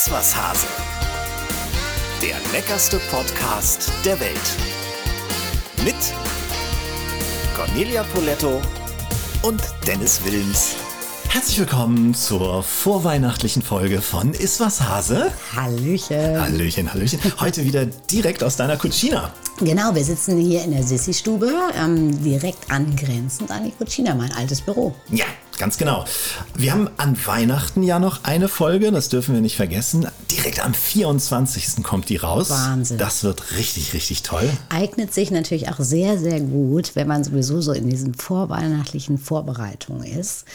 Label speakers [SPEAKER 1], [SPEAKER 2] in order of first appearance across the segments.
[SPEAKER 1] Iswas Hase. Der leckerste Podcast der Welt. Mit Cornelia Poletto und Dennis Wilms. Herzlich willkommen zur vorweihnachtlichen Folge von Iswas Hase.
[SPEAKER 2] Hallöchen.
[SPEAKER 1] Hallöchen, Hallöchen. Heute wieder direkt aus deiner Cucina.
[SPEAKER 2] Genau, wir sitzen hier in der Sissi-Stube, ähm, direkt angrenzend an die Cucina, mein altes Büro.
[SPEAKER 1] Ja, Ganz genau. Wir haben an Weihnachten ja noch eine Folge, das dürfen wir nicht vergessen. Direkt am 24. kommt die raus.
[SPEAKER 2] Wahnsinn.
[SPEAKER 1] Das wird richtig, richtig toll.
[SPEAKER 2] Eignet sich natürlich auch sehr, sehr gut, wenn man sowieso so in diesen vorweihnachtlichen Vorbereitungen ist.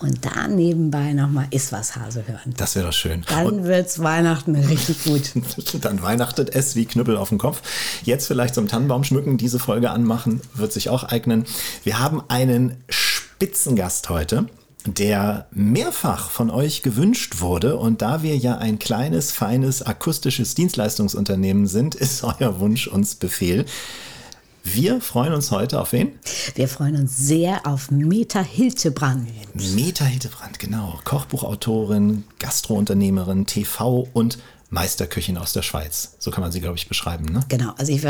[SPEAKER 2] Und da nebenbei nochmal Ist was Hase hören.
[SPEAKER 1] Das wäre doch schön.
[SPEAKER 2] Dann wird es Weihnachten richtig gut.
[SPEAKER 1] Dann weihnachtet es wie Knüppel auf dem Kopf. Jetzt vielleicht zum Tannenbaum schmücken, diese Folge anmachen, wird sich auch eignen. Wir haben einen Spitzengast heute, der mehrfach von euch gewünscht wurde. Und da wir ja ein kleines, feines, akustisches Dienstleistungsunternehmen sind, ist euer Wunsch uns Befehl. Wir freuen uns heute auf wen?
[SPEAKER 2] Wir freuen uns sehr auf Meta Hiltebrand.
[SPEAKER 1] Meta Hiltebrand, genau. Kochbuchautorin, Gastrounternehmerin, TV und Meisterköchin aus der Schweiz. So kann man sie, glaube ich, beschreiben. Ne?
[SPEAKER 2] Genau. Also ich,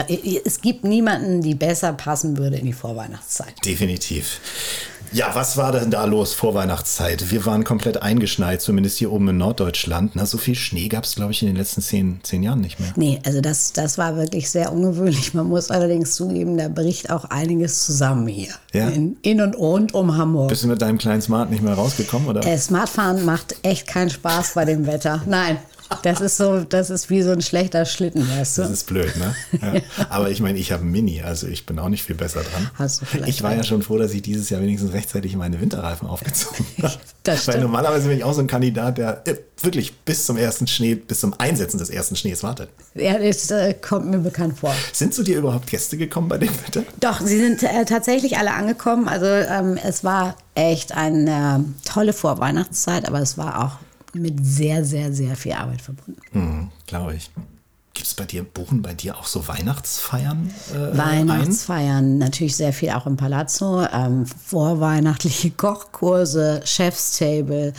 [SPEAKER 2] es gibt niemanden, die besser passen würde in die Vorweihnachtszeit.
[SPEAKER 1] Definitiv. Ja, was war denn da los vor Weihnachtszeit? Wir waren komplett eingeschneit, zumindest hier oben in Norddeutschland. Na, so viel Schnee gab es, glaube ich, in den letzten zehn, zehn Jahren nicht mehr.
[SPEAKER 2] Nee, also das, das war wirklich sehr ungewöhnlich. Man muss allerdings zugeben, da bricht auch einiges zusammen hier.
[SPEAKER 1] Ja?
[SPEAKER 2] In, in und rund um Hamburg.
[SPEAKER 1] Bist du mit deinem kleinen Smart nicht mehr rausgekommen? Oder?
[SPEAKER 2] Äh, Smartfahren macht echt keinen Spaß bei dem Wetter. Nein, das ist so, das ist wie so ein schlechter Schlitten, weißt du?
[SPEAKER 1] Das ist blöd, ne? Ja. Aber ich meine, ich habe ein Mini, also ich bin auch nicht viel besser dran.
[SPEAKER 2] Hast du vielleicht
[SPEAKER 1] ich war ja
[SPEAKER 2] recht.
[SPEAKER 1] schon froh, dass ich dieses Jahr wenigstens rechtzeitig meine Winterreifen aufgezogen habe.
[SPEAKER 2] Das
[SPEAKER 1] Weil normalerweise bin ich auch so ein Kandidat, der äh, wirklich bis zum ersten Schnee, bis zum Einsetzen des ersten Schnees wartet.
[SPEAKER 2] Ja, das äh, kommt mir bekannt vor.
[SPEAKER 1] Sind zu dir überhaupt Gäste gekommen bei dem Wetter?
[SPEAKER 2] Doch, sie sind äh, tatsächlich alle angekommen. Also ähm, es war echt eine tolle Vorweihnachtszeit, aber es war auch mit sehr, sehr, sehr viel Arbeit verbunden.
[SPEAKER 1] Hm, Glaube ich. Gibt es bei dir, buchen bei dir auch so Weihnachtsfeiern? Äh,
[SPEAKER 2] Weihnachtsfeiern, natürlich sehr viel auch im Palazzo, ähm, vorweihnachtliche Kochkurse, Chefstable,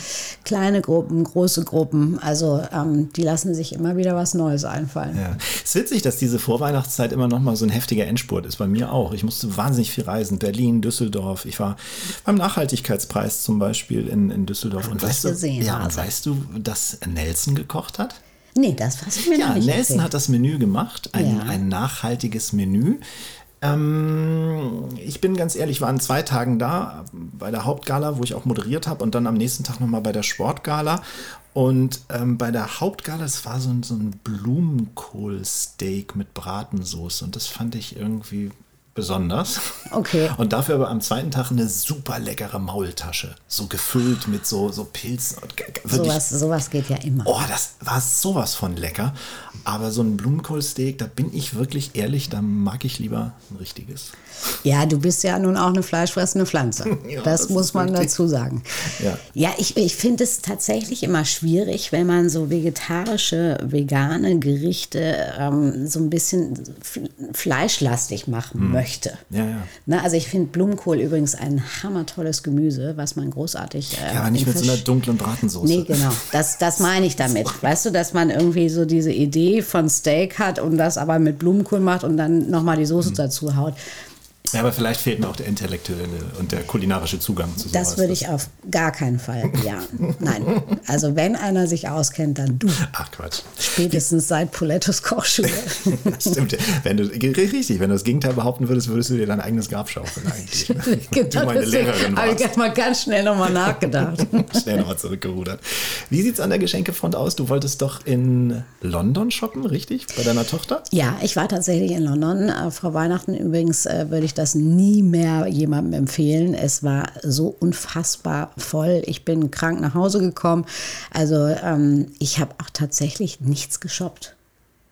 [SPEAKER 2] kleine Gruppen, große Gruppen. Also ähm, die lassen sich immer wieder was Neues einfallen.
[SPEAKER 1] Ja. Es ist witzig, dass diese Vorweihnachtszeit immer noch mal so ein heftiger Endspurt ist. Bei mir auch. Ich musste wahnsinnig viel reisen. Berlin, Düsseldorf. Ich war beim Nachhaltigkeitspreis zum Beispiel in, in Düsseldorf. Und weißt, du,
[SPEAKER 2] gesehen,
[SPEAKER 1] ja,
[SPEAKER 2] also.
[SPEAKER 1] weißt du, dass Nelson gekocht hat?
[SPEAKER 2] Nee, das weiß ich mir
[SPEAKER 1] Ja,
[SPEAKER 2] noch nicht.
[SPEAKER 1] Nelson
[SPEAKER 2] erzählt.
[SPEAKER 1] hat das Menü gemacht, ein,
[SPEAKER 2] Ja.
[SPEAKER 1] ein nachhaltiges Menü. Ähm, ich bin ganz ehrlich, war an zwei Tagen da, bei der Hauptgala, wo ich auch moderiert habe, und dann am nächsten Tag nochmal bei der Sportgala. Und ähm, bei der Hauptgala, es war so ein, so ein Blumenkohlsteak mit Bratensoße und das fand ich irgendwie besonders.
[SPEAKER 2] Okay.
[SPEAKER 1] Und dafür aber am zweiten Tag eine super leckere Maultasche, so gefüllt mit so, so Pilzen.
[SPEAKER 2] Sowas, sowas geht ja immer.
[SPEAKER 1] Oh, das war sowas von lecker. Aber so ein Blumenkohlsteak, da bin ich wirklich ehrlich, da mag ich lieber ein richtiges.
[SPEAKER 2] Ja, du bist ja nun auch eine fleischfressende Pflanze.
[SPEAKER 1] Ja,
[SPEAKER 2] das,
[SPEAKER 1] das
[SPEAKER 2] muss man
[SPEAKER 1] richtig.
[SPEAKER 2] dazu sagen.
[SPEAKER 1] Ja.
[SPEAKER 2] Ja, ich, ich finde es tatsächlich immer schwierig, wenn man so vegetarische, vegane Gerichte ähm, so ein bisschen fleischlastig machen möchte.
[SPEAKER 1] Hm. Ja, ja.
[SPEAKER 2] Na, also ich finde Blumenkohl übrigens ein hammertolles Gemüse, was man großartig. Äh,
[SPEAKER 1] Ja, aber nicht mit so
[SPEAKER 2] Fisch-
[SPEAKER 1] einer dunklen Bratensoße.
[SPEAKER 2] Nee, genau. Das, das meine ich damit. Weißt du, dass man irgendwie so diese Idee von Steak hat und das aber mit Blumenkohl macht und dann nochmal die
[SPEAKER 1] Hm.
[SPEAKER 2] Soße dazu haut.
[SPEAKER 1] Ja, aber vielleicht fehlt mir auch der intellektuelle und der kulinarische Zugang zu sowas.
[SPEAKER 2] Das würde ich auf gar keinen Fall bejahen. Nein. Also wenn einer sich auskennt, dann du.
[SPEAKER 1] Ach Quatsch.
[SPEAKER 2] Spätestens seit Polettos Kochschule.
[SPEAKER 1] Stimmt. Wenn du, richtig, wenn du das Gegenteil behaupten würdest, würdest du dir dein eigenes Grab schaufeln eigentlich. Ne? du meine Lehrerin
[SPEAKER 2] habe ich
[SPEAKER 1] warst.
[SPEAKER 2] mal ganz schnell nochmal nachgedacht.
[SPEAKER 1] Schnell nochmal zurückgerudert. Wie sieht es an der Geschenkefront aus? Du wolltest doch in London shoppen, richtig? Bei deiner Tochter?
[SPEAKER 2] Ja, ich war tatsächlich in London. Äh, vor Weihnachten übrigens äh, würde ich das nie mehr jemandem empfehlen. Es war so unfassbar voll. Ich bin krank nach Hause gekommen. Also ähm, ich habe auch tatsächlich nichts geshoppt.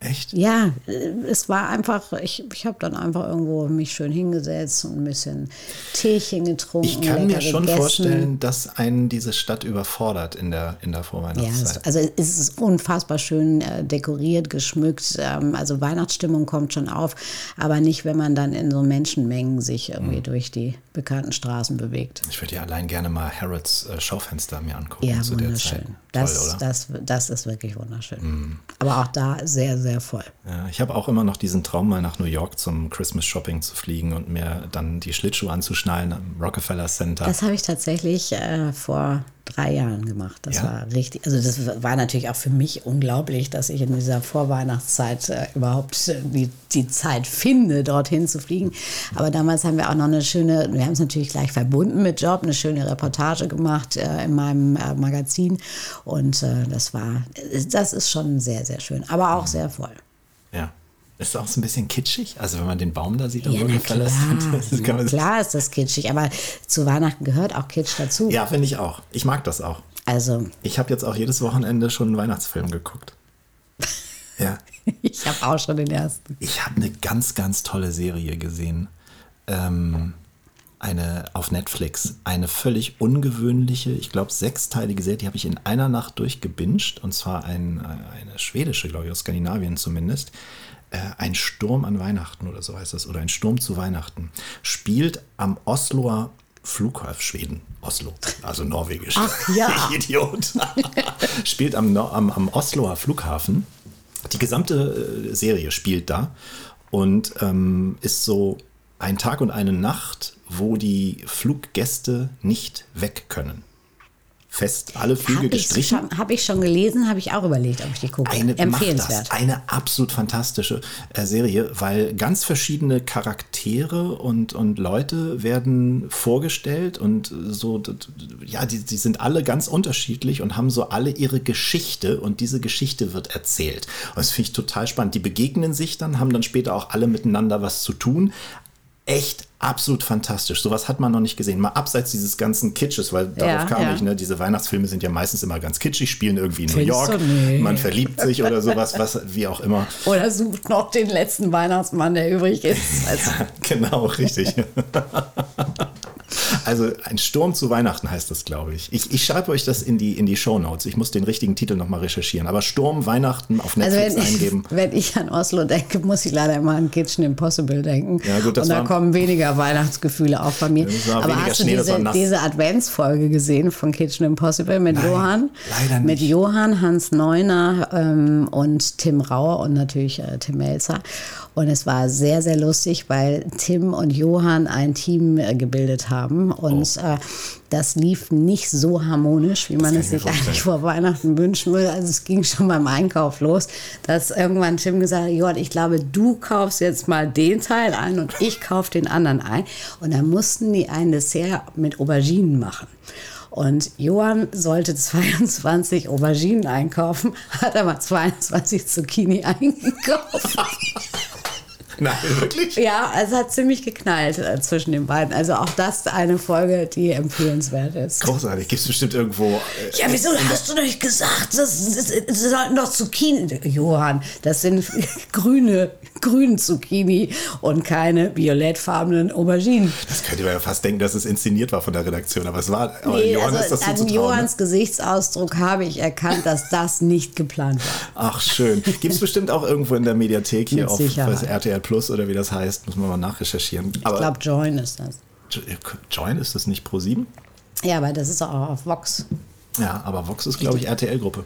[SPEAKER 1] Echt?
[SPEAKER 2] Ja, äh, es war einfach, ich, ich habe dann einfach irgendwo mich schön hingesetzt und ein bisschen Teechen getrunken.
[SPEAKER 1] Ich kann mir schon
[SPEAKER 2] gegessen.
[SPEAKER 1] vorstellen, dass einen diese Stadt überfordert in der, in der
[SPEAKER 2] Ja,
[SPEAKER 1] Vorweihnachtszeit.
[SPEAKER 2] es, also es ist unfassbar schön äh, dekoriert, geschmückt. Ähm, also Weihnachtsstimmung kommt schon auf, aber nicht, wenn man dann in so Menschenmengen sich
[SPEAKER 1] Mhm.
[SPEAKER 2] irgendwie durch die bekannten Straßen bewegt.
[SPEAKER 1] ich würde ja allein gerne mal Harrods äh, Schaufenster mir angucken
[SPEAKER 2] Ja,
[SPEAKER 1] zu der Zeit.
[SPEAKER 2] Das,
[SPEAKER 1] Toll, oder? Mhm.
[SPEAKER 2] das, das ist wirklich wunderschön. Aber auch da sehr, sehr voll.
[SPEAKER 1] Ja, ich habe auch immer noch diesen Traum, mal nach New York zum Christmas Shopping zu fliegen und mir dann die Schlittschuhe anzuschnallen am Rockefeller Center.
[SPEAKER 2] Das habe ich tatsächlich äh, vor drei Jahren gemacht. Das
[SPEAKER 1] Ja?
[SPEAKER 2] war richtig, also das war natürlich auch für mich unglaublich, dass ich in dieser Vorweihnachtszeit äh, überhaupt äh, die, die Zeit finde, dorthin zu fliegen. Aber damals haben wir auch noch eine schöne, wir haben es natürlich gleich verbunden mit Job, eine schöne Reportage gemacht äh, in meinem äh, Magazin. Und äh, das war, das ist schon sehr, sehr schön, aber auch sehr voll.
[SPEAKER 1] ja. Ist auch so ein bisschen kitschig? Also wenn man den Baum da sieht
[SPEAKER 2] Ja, na klar,
[SPEAKER 1] Center. das
[SPEAKER 2] na klar ist das kitschig, aber zu Weihnachten gehört auch Kitsch dazu.
[SPEAKER 1] Ja, finde ich auch. Ich mag das auch.
[SPEAKER 2] Also
[SPEAKER 1] Ich habe jetzt auch jedes Wochenende schon einen Weihnachtsfilm geguckt. Ja.
[SPEAKER 2] ich habe auch schon den ersten.
[SPEAKER 1] Ich habe eine ganz, ganz tolle Serie gesehen. Ähm, eine auf Netflix. Eine völlig ungewöhnliche, ich glaube, sechsteilige Serie. Die habe ich in einer Nacht durchgebinged. Und zwar ein, eine schwedische, glaube ich, aus Skandinavien zumindest. Äh, ein Sturm an Weihnachten oder so heißt das. Oder ein Sturm zu Weihnachten. Spielt am Osloer Flughafen, Schweden, Oslo, also norwegisch.
[SPEAKER 2] Ach ja.
[SPEAKER 1] Ich Idiot. spielt am, am, am Osloer Flughafen. Die gesamte äh, Serie spielt da und ähm, ist so ein Tag und eine Nacht, wo die Fluggäste nicht weg können. Fest, alle Flüge
[SPEAKER 2] Habe ich,
[SPEAKER 1] gestrichen.
[SPEAKER 2] schon- hab ich schon gelesen, habe ich auch überlegt, ob ich die gucke.
[SPEAKER 1] Eine,
[SPEAKER 2] Empfehlenswert.
[SPEAKER 1] das, eine absolut fantastische äh, Serie, weil ganz verschiedene Charaktere und, und Leute werden vorgestellt und so, ja, die, die sind alle ganz unterschiedlich und haben so alle ihre Geschichte und diese Geschichte wird erzählt. Und das finde ich total spannend. Die begegnen sich dann, haben dann später auch alle miteinander was zu tun. Echt absolut fantastisch. Sowas hat man noch nicht gesehen. Mal abseits dieses ganzen Kitsches, weil darauf
[SPEAKER 2] Ja,
[SPEAKER 1] kam
[SPEAKER 2] ja.
[SPEAKER 1] ich, ne? Diese Weihnachtsfilme sind ja meistens immer ganz kitschig, spielen irgendwie in New York.
[SPEAKER 2] Nee.
[SPEAKER 1] Man verliebt sich oder sowas, was, wie auch immer.
[SPEAKER 2] Oder sucht noch den letzten Weihnachtsmann, der übrig ist. Also,
[SPEAKER 1] Genau, richtig. Also ein Sturm zu Weihnachten heißt das, glaube ich. Ich, ich schreibe euch das in die, in die Show Notes. Ich muss den richtigen Titel nochmal recherchieren. Aber Sturm Weihnachten auf
[SPEAKER 2] also
[SPEAKER 1] Netflix
[SPEAKER 2] wenn, ich,
[SPEAKER 1] eingeben.
[SPEAKER 2] wenn ich an Oslo denke, muss ich leider immer an Kitchen Impossible denken.
[SPEAKER 1] Ja, gut, das
[SPEAKER 2] Und da kommen weniger Weihnachtsgefühle auch bei mir. Aber hast du
[SPEAKER 1] Schnee,
[SPEAKER 2] diese, diese Adventsfolge gesehen von Kitchen Impossible mit
[SPEAKER 1] Nein,
[SPEAKER 2] Johann?
[SPEAKER 1] leider
[SPEAKER 2] Mit
[SPEAKER 1] nicht.
[SPEAKER 2] Johann, Hans Neuner ähm, und Tim Rauer und natürlich äh, Tim Melzer. Und es war sehr, sehr lustig, weil Tim und Johann ein Team äh, gebildet haben. Und
[SPEAKER 1] Oh.
[SPEAKER 2] äh, das lief nicht so harmonisch, wie man es sich eigentlich
[SPEAKER 1] vorstellen.
[SPEAKER 2] vor Weihnachten wünschen würde. Also es ging schon beim Einkauf los, dass irgendwann Tim gesagt hat, Johann, ich glaube, du kaufst jetzt mal den Teil ein und ich kaufe den anderen ein. Und dann mussten die ein Dessert mit Auberginen machen. Und Johann sollte 22 Auberginen einkaufen, hat aber 22 Zucchini eingekauft.
[SPEAKER 1] Nein, wirklich?
[SPEAKER 2] ja, es hat ziemlich geknallt äh, zwischen den beiden. Also auch das eine Folge, die empfehlenswert ist.
[SPEAKER 1] Großartig. Gibt es bestimmt irgendwo. Äh,
[SPEAKER 2] Ja, wieso hast du nicht gesagt, das sollten doch Zucchini. Johann, das sind grüne, grüne Zucchini und keine violettfarbenen Auberginen.
[SPEAKER 1] das könnte man ja fast denken, dass es inszeniert war von der Redaktion. Aber es war. Aber
[SPEAKER 2] Nee,
[SPEAKER 1] Johann ist
[SPEAKER 2] also
[SPEAKER 1] das
[SPEAKER 2] an
[SPEAKER 1] zuzutrauen. ne?
[SPEAKER 2] Johanns Gesichtsausdruck habe ich erkannt, dass das nicht geplant war.
[SPEAKER 1] Ach, schön. Gibt es bestimmt auch irgendwo in der Mediathek hier
[SPEAKER 2] Mit
[SPEAKER 1] auf
[SPEAKER 2] Sicherheit.
[SPEAKER 1] RTL Plus oder wie das heißt. Muss man mal nachrecherchieren.
[SPEAKER 2] Ich
[SPEAKER 1] Aber
[SPEAKER 2] glaube, Join ist das.
[SPEAKER 1] Join ist das nicht Pro 7?
[SPEAKER 2] Ja, aber das ist auch auf Vox.
[SPEAKER 1] Ja, aber Vox ist, glaube ich, RTL-Gruppe.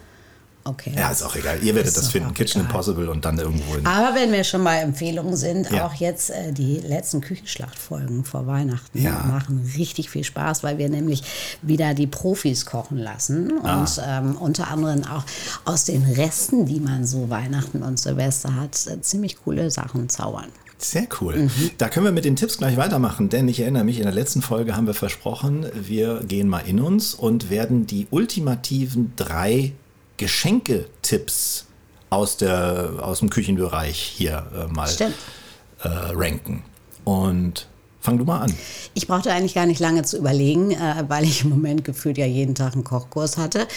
[SPEAKER 2] Okay.
[SPEAKER 1] Ja, ist auch egal. Ihr werdet das finden. Kitchen
[SPEAKER 2] egal.
[SPEAKER 1] Impossible und dann irgendwo in.
[SPEAKER 2] Aber wenn wir schon bei Empfehlungen sind,
[SPEAKER 1] Ja.
[SPEAKER 2] auch jetzt äh, die letzten Küchenschlachtfolgen vor Weihnachten
[SPEAKER 1] Ja.
[SPEAKER 2] machen richtig viel Spaß, weil wir nämlich wieder die Profis kochen lassen
[SPEAKER 1] Ah.
[SPEAKER 2] und ähm, unter anderem auch aus den Resten, die man so Weihnachten und Silvester hat, äh, ziemlich coole Sachen zaubern.
[SPEAKER 1] Sehr cool.
[SPEAKER 2] Mhm.
[SPEAKER 1] Da können wir mit den Tipps gleich weitermachen, denn ich erinnere mich, in der letzten Folge haben wir versprochen, wir gehen mal in uns und werden die ultimativen drei Geschenketipps aus, der, aus dem Küchenbereich hier äh, mal äh, ranken. Und Fang du mal an.
[SPEAKER 2] Ich brauchte eigentlich gar nicht lange zu überlegen, äh, weil ich im Moment gefühlt ja jeden Tag einen Kochkurs hatte.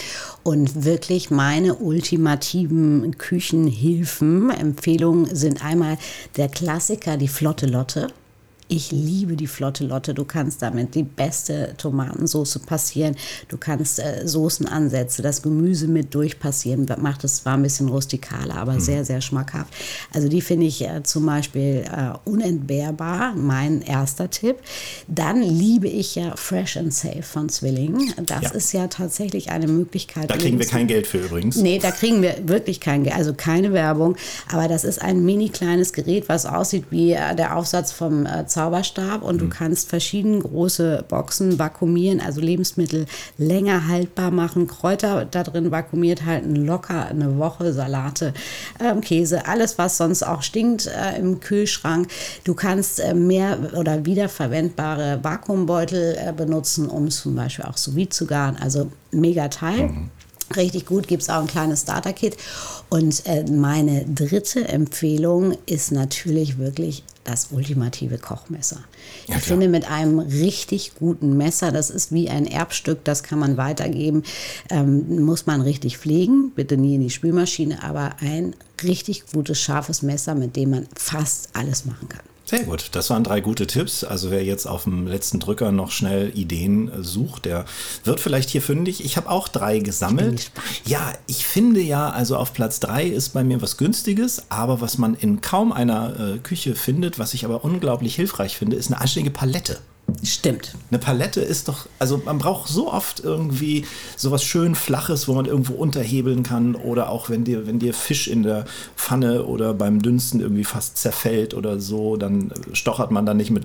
[SPEAKER 2] Und wirklich meine ultimativen Küchenhilfen, Empfehlungen sind einmal der Klassiker, die Flotte Lotte. Ich liebe die Flotte Lotte. Du kannst damit die beste Tomatensauce passieren. Du kannst äh, Soßenansätze, das Gemüse mit durchpassieren. Macht es zwar ein bisschen rustikaler, aber mhm. sehr, sehr schmackhaft. Also die finde ich äh, zum Beispiel äh, unentbehrbar. Mein erster Tipp. Dann liebe ich ja Fresh and Safe von Zwilling. Das ja. ist ja tatsächlich eine Möglichkeit.
[SPEAKER 1] Da kriegen wir kein Geld für übrigens.
[SPEAKER 2] Nee, da kriegen wir wirklich kein Geld. Also keine Werbung. Aber das ist ein mini kleines Gerät, was aussieht wie äh, der Aufsatz vom äh, Zauberstab und mhm. du kannst verschiedene große Boxen vakuumieren, also Lebensmittel länger haltbar machen, Kräuter da drin vakuumiert halten, locker eine Woche, Salate, äh, Käse, alles was sonst auch stinkt äh, im Kühlschrank. Du kannst äh, mehr oder wiederverwendbare Vakuumbeutel äh, benutzen, um zum Beispiel auch sous zu garen. Also mega Teil. Mhm. Richtig gut, gibt es auch ein kleines Starter-Kit. Und äh, meine dritte Empfehlung ist natürlich wirklich das ultimative Kochmesser. Ja, ich finde, mit einem richtig guten Messer, das ist wie ein Erbstück, das kann man weitergeben, ähm, muss man richtig pflegen, bitte nie in die Spülmaschine, aber ein richtig gutes, scharfes Messer, mit dem man fast alles machen kann.
[SPEAKER 1] Sehr gut, das waren drei gute Tipps. Also wer jetzt auf dem letzten Drücker noch schnell Ideen sucht, der wird vielleicht hier fündig. Ich habe auch drei gesammelt. Ich ja, ich finde ja, also auf Platz drei ist bei mir was Günstiges, aber was man in kaum einer äh, Küche findet, was ich aber unglaublich hilfreich finde, ist eine anständige Palette.
[SPEAKER 2] Stimmt.
[SPEAKER 1] Eine Palette ist doch, also man braucht so oft irgendwie sowas schön Flaches, wo man irgendwo unterhebeln kann oder auch wenn dir, wenn dir Fisch in der Pfanne oder beim Dünsten irgendwie fast zerfällt oder so, dann stochert man da nicht mit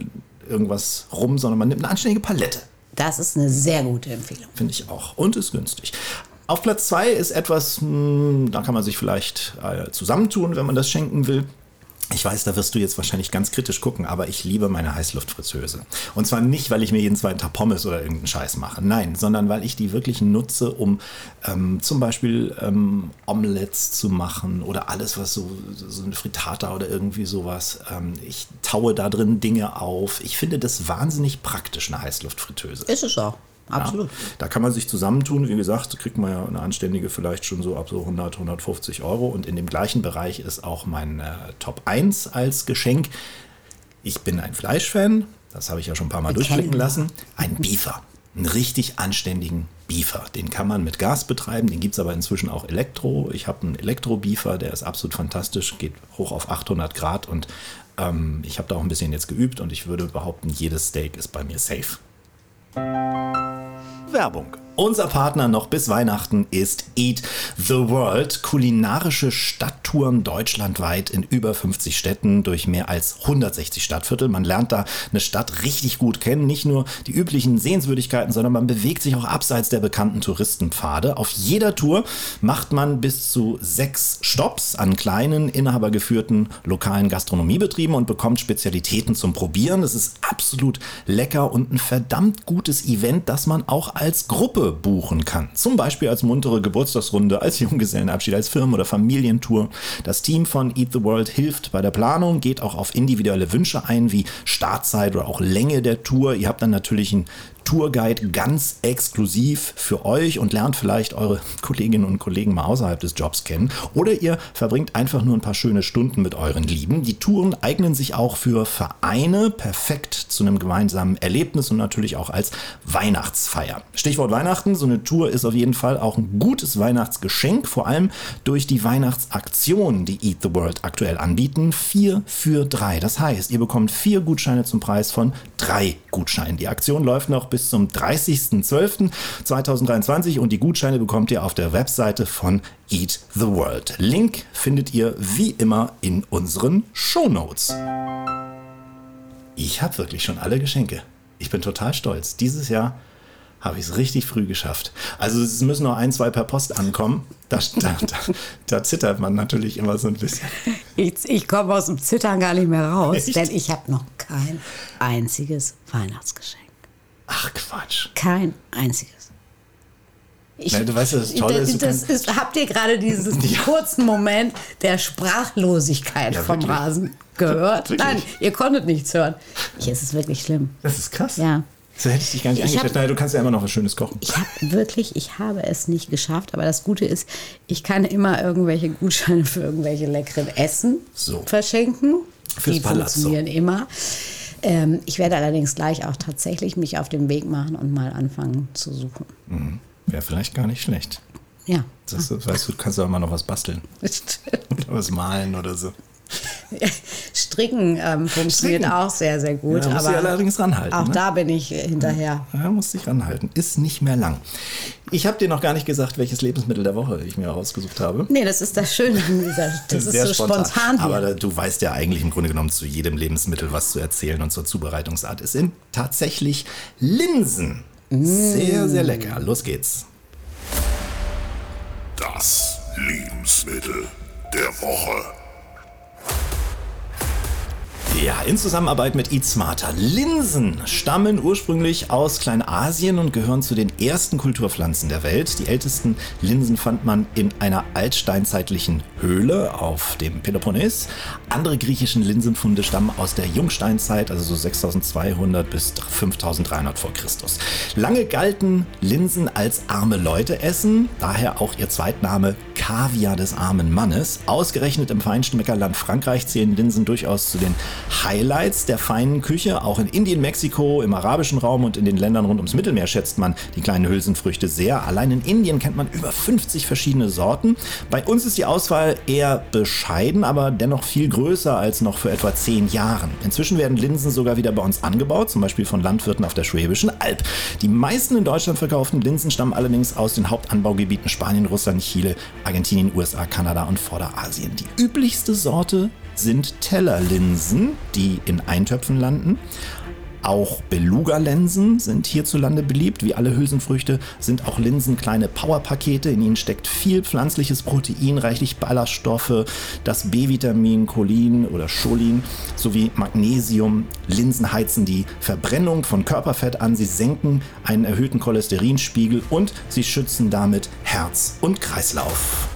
[SPEAKER 1] irgendwas rum, sondern man nimmt eine anständige Palette.
[SPEAKER 2] Das ist eine sehr gute Empfehlung.
[SPEAKER 1] Finde ich auch. Und ist günstig. Auf Platz zwei ist etwas, hm, da kann man sich vielleicht äh, zusammentun, wenn man das schenken will. Ich weiß, da wirst du jetzt wahrscheinlich ganz kritisch gucken, aber ich liebe meine Heißluftfritteuse. Und zwar nicht, weil ich mir jeden zweiten Tag Pommes oder irgendeinen Scheiß mache. Nein, sondern weil ich die wirklich nutze, um ähm, zum Beispiel ähm, Omelettes zu machen oder alles, was so, so eine Frittata oder irgendwie sowas. Ähm, ich taue da drin Dinge auf. Ich finde das wahnsinnig praktisch, eine Heißluftfritteuse.
[SPEAKER 2] Ist es auch. Absolut. Ja,
[SPEAKER 1] da kann man sich zusammentun. Wie gesagt, kriegt man ja eine anständige vielleicht schon so ab so 100, 150 Euro. Und in dem gleichen Bereich ist auch mein äh, Top 1 als Geschenk. Ich bin ein Fleischfan. Das habe ich ja schon ein paar Mal durchblicken lassen. Ein Beefer. Einen richtig anständigen Beefer. Den kann man mit Gas betreiben, den gibt es aber inzwischen auch Elektro. Ich habe einen Elektro-Beefer, der ist absolut fantastisch, geht hoch auf 800 Grad und ähm, ich habe da auch ein bisschen jetzt geübt und ich würde behaupten, jedes Steak ist bei mir safe. Werbung unser Partner noch bis Weihnachten ist Eat the World. Kulinarische Stadttouren deutschlandweit in über 50 Städten durch mehr als 160 Stadtviertel. Man lernt da eine Stadt richtig gut kennen. Nicht nur die üblichen Sehenswürdigkeiten, sondern man bewegt sich auch abseits der bekannten Touristenpfade. Auf jeder Tour macht man bis zu sechs Stops an kleinen, inhabergeführten lokalen Gastronomiebetrieben und bekommt Spezialitäten zum Probieren. Es ist absolut lecker und ein verdammt gutes Event, das man auch als Gruppe Buchen kann. Zum Beispiel als muntere Geburtstagsrunde, als Junggesellenabschied, als Firmen- oder Familientour. Das Team von Eat the World hilft bei der Planung, geht auch auf individuelle Wünsche ein, wie Startzeit oder auch Länge der Tour. Ihr habt dann natürlich ein Tourguide ganz exklusiv für euch und lernt vielleicht eure Kolleginnen und Kollegen mal außerhalb des Jobs kennen. Oder ihr verbringt einfach nur ein paar schöne Stunden mit euren Lieben. Die Touren eignen sich auch für Vereine perfekt zu einem gemeinsamen Erlebnis und natürlich auch als Weihnachtsfeier. Stichwort Weihnachten, so eine Tour ist auf jeden Fall auch ein gutes Weihnachtsgeschenk, vor allem durch die Weihnachtsaktionen, die Eat the World aktuell anbieten. Vier für drei. Das heißt, ihr bekommt vier Gutscheine zum Preis von drei Gutscheinen. Die Aktion läuft noch bis zum 30.12.2023 und die Gutscheine bekommt ihr auf der Webseite von Eat the World. Link findet ihr wie immer in unseren Show Notes. Ich habe wirklich schon alle Geschenke. Ich bin total stolz. Dieses Jahr habe ich es richtig früh geschafft. Also es müssen noch ein, zwei per Post ankommen. Da, da, da, da zittert man natürlich immer so ein bisschen.
[SPEAKER 2] Ich, ich komme aus dem Zittern gar nicht mehr raus, Echt? denn ich habe noch kein einziges Weihnachtsgeschenk.
[SPEAKER 1] Ach Quatsch.
[SPEAKER 2] Kein einziges.
[SPEAKER 1] Ich, Nein, du weißt, das Tolle ist,
[SPEAKER 2] das ist, habt ihr gerade diesen ja. kurzen Moment der Sprachlosigkeit ja, vom wirklich. Rasen gehört?
[SPEAKER 1] Wirklich?
[SPEAKER 2] Nein, ihr konntet nichts hören. Ich, es ist wirklich schlimm.
[SPEAKER 1] Das ist krass.
[SPEAKER 2] Ja.
[SPEAKER 1] So hätte ich dich gar nicht eingeschätzt. Naja, du kannst ja immer noch was Schönes kochen.
[SPEAKER 2] Ich habe wirklich, ich habe es nicht geschafft, aber das Gute ist, ich kann immer irgendwelche Gutscheine für irgendwelche leckeren Essen
[SPEAKER 1] So.
[SPEAKER 2] verschenken.
[SPEAKER 1] Fürs
[SPEAKER 2] Die
[SPEAKER 1] Palazzo.
[SPEAKER 2] funktionieren immer. Ähm, ich werde allerdings gleich auch tatsächlich mich auf den Weg machen und mal anfangen zu suchen.
[SPEAKER 1] Wäre vielleicht gar nicht schlecht.
[SPEAKER 2] Ja.
[SPEAKER 1] Das, ist- weißt du, du kannst ja immer noch was basteln. Oder was malen oder so.
[SPEAKER 2] Stricken ähm, funktioniert
[SPEAKER 1] Stricken.
[SPEAKER 2] auch sehr, sehr gut.
[SPEAKER 1] Ja, du
[SPEAKER 2] aber
[SPEAKER 1] allerdings ranhalten,
[SPEAKER 2] Auch
[SPEAKER 1] ne?
[SPEAKER 2] da bin ich äh, hinterher.
[SPEAKER 1] Ja, musst dich ranhalten. Ist nicht mehr lang. Ich habe dir noch gar nicht gesagt, welches Lebensmittel der Woche ich mir rausgesucht habe.
[SPEAKER 2] Nee, das ist das Schöne an dieser. Das ist
[SPEAKER 1] Sehr
[SPEAKER 2] so spontan. hier.
[SPEAKER 1] Aber du weißt ja eigentlich im Grunde genommen zu jedem Lebensmittel was zu erzählen und zur Zubereitungsart. Es sind tatsächlich Linsen. Sehr, sehr lecker. Los geht's.
[SPEAKER 3] Das Lebensmittel der Woche.
[SPEAKER 1] Ja, in Zusammenarbeit mit Eat Smarter. Linsen stammen ursprünglich aus Kleinasien und gehören zu den ersten Kulturpflanzen der Welt. Die ältesten Linsen fand man in einer altsteinzeitlichen Höhle auf dem Peloponnes. Andere griechischen Linsenfunde stammen aus der Jungsteinzeit, also so 6200 bis 5300 vor Christus. Lange galten Linsen als arme Leute essen, daher auch ihr Zweitname Kaviar des armen Mannes. Ausgerechnet im Feinschmeckerland Frankreich zählen Linsen durchaus zu den Highlights der feinen Küche. Auch in Indien, Mexiko, im arabischen Raum und in den Ländern rund ums Mittelmeer schätzt man die kleinen Hülsenfrüchte sehr. Allein in Indien kennt man über 50 verschiedene Sorten. Bei uns ist die Auswahl eher bescheiden, aber dennoch viel größer als noch vor etwa zehn Jahren. Inzwischen werden Linsen sogar wieder bei uns angebaut, zum Beispiel von Landwirten auf der Schwäbischen Alb. Die meisten in Deutschland verkauften Linsen stammen allerdings aus den Hauptanbaugebieten Spanien, Russland, Chile, Argentinien, USA, Kanada und Vorderasien. Die üblichste Sorte sind Tellerlinsen, die in Eintöpfen landen. Auch Beluga-Linsen sind hierzulande beliebt. Wie alle Hülsenfrüchte sind auch Linsen kleine Powerpakete. In ihnen steckt viel pflanzliches Protein, reichlich Ballaststoffe, das B-Vitamin, Cholin oder Cholin sowie Magnesium. Linsen heizen die Verbrennung von Körperfett an, sie senken einen erhöhten Cholesterinspiegel und sie schützen damit Herz und Kreislauf.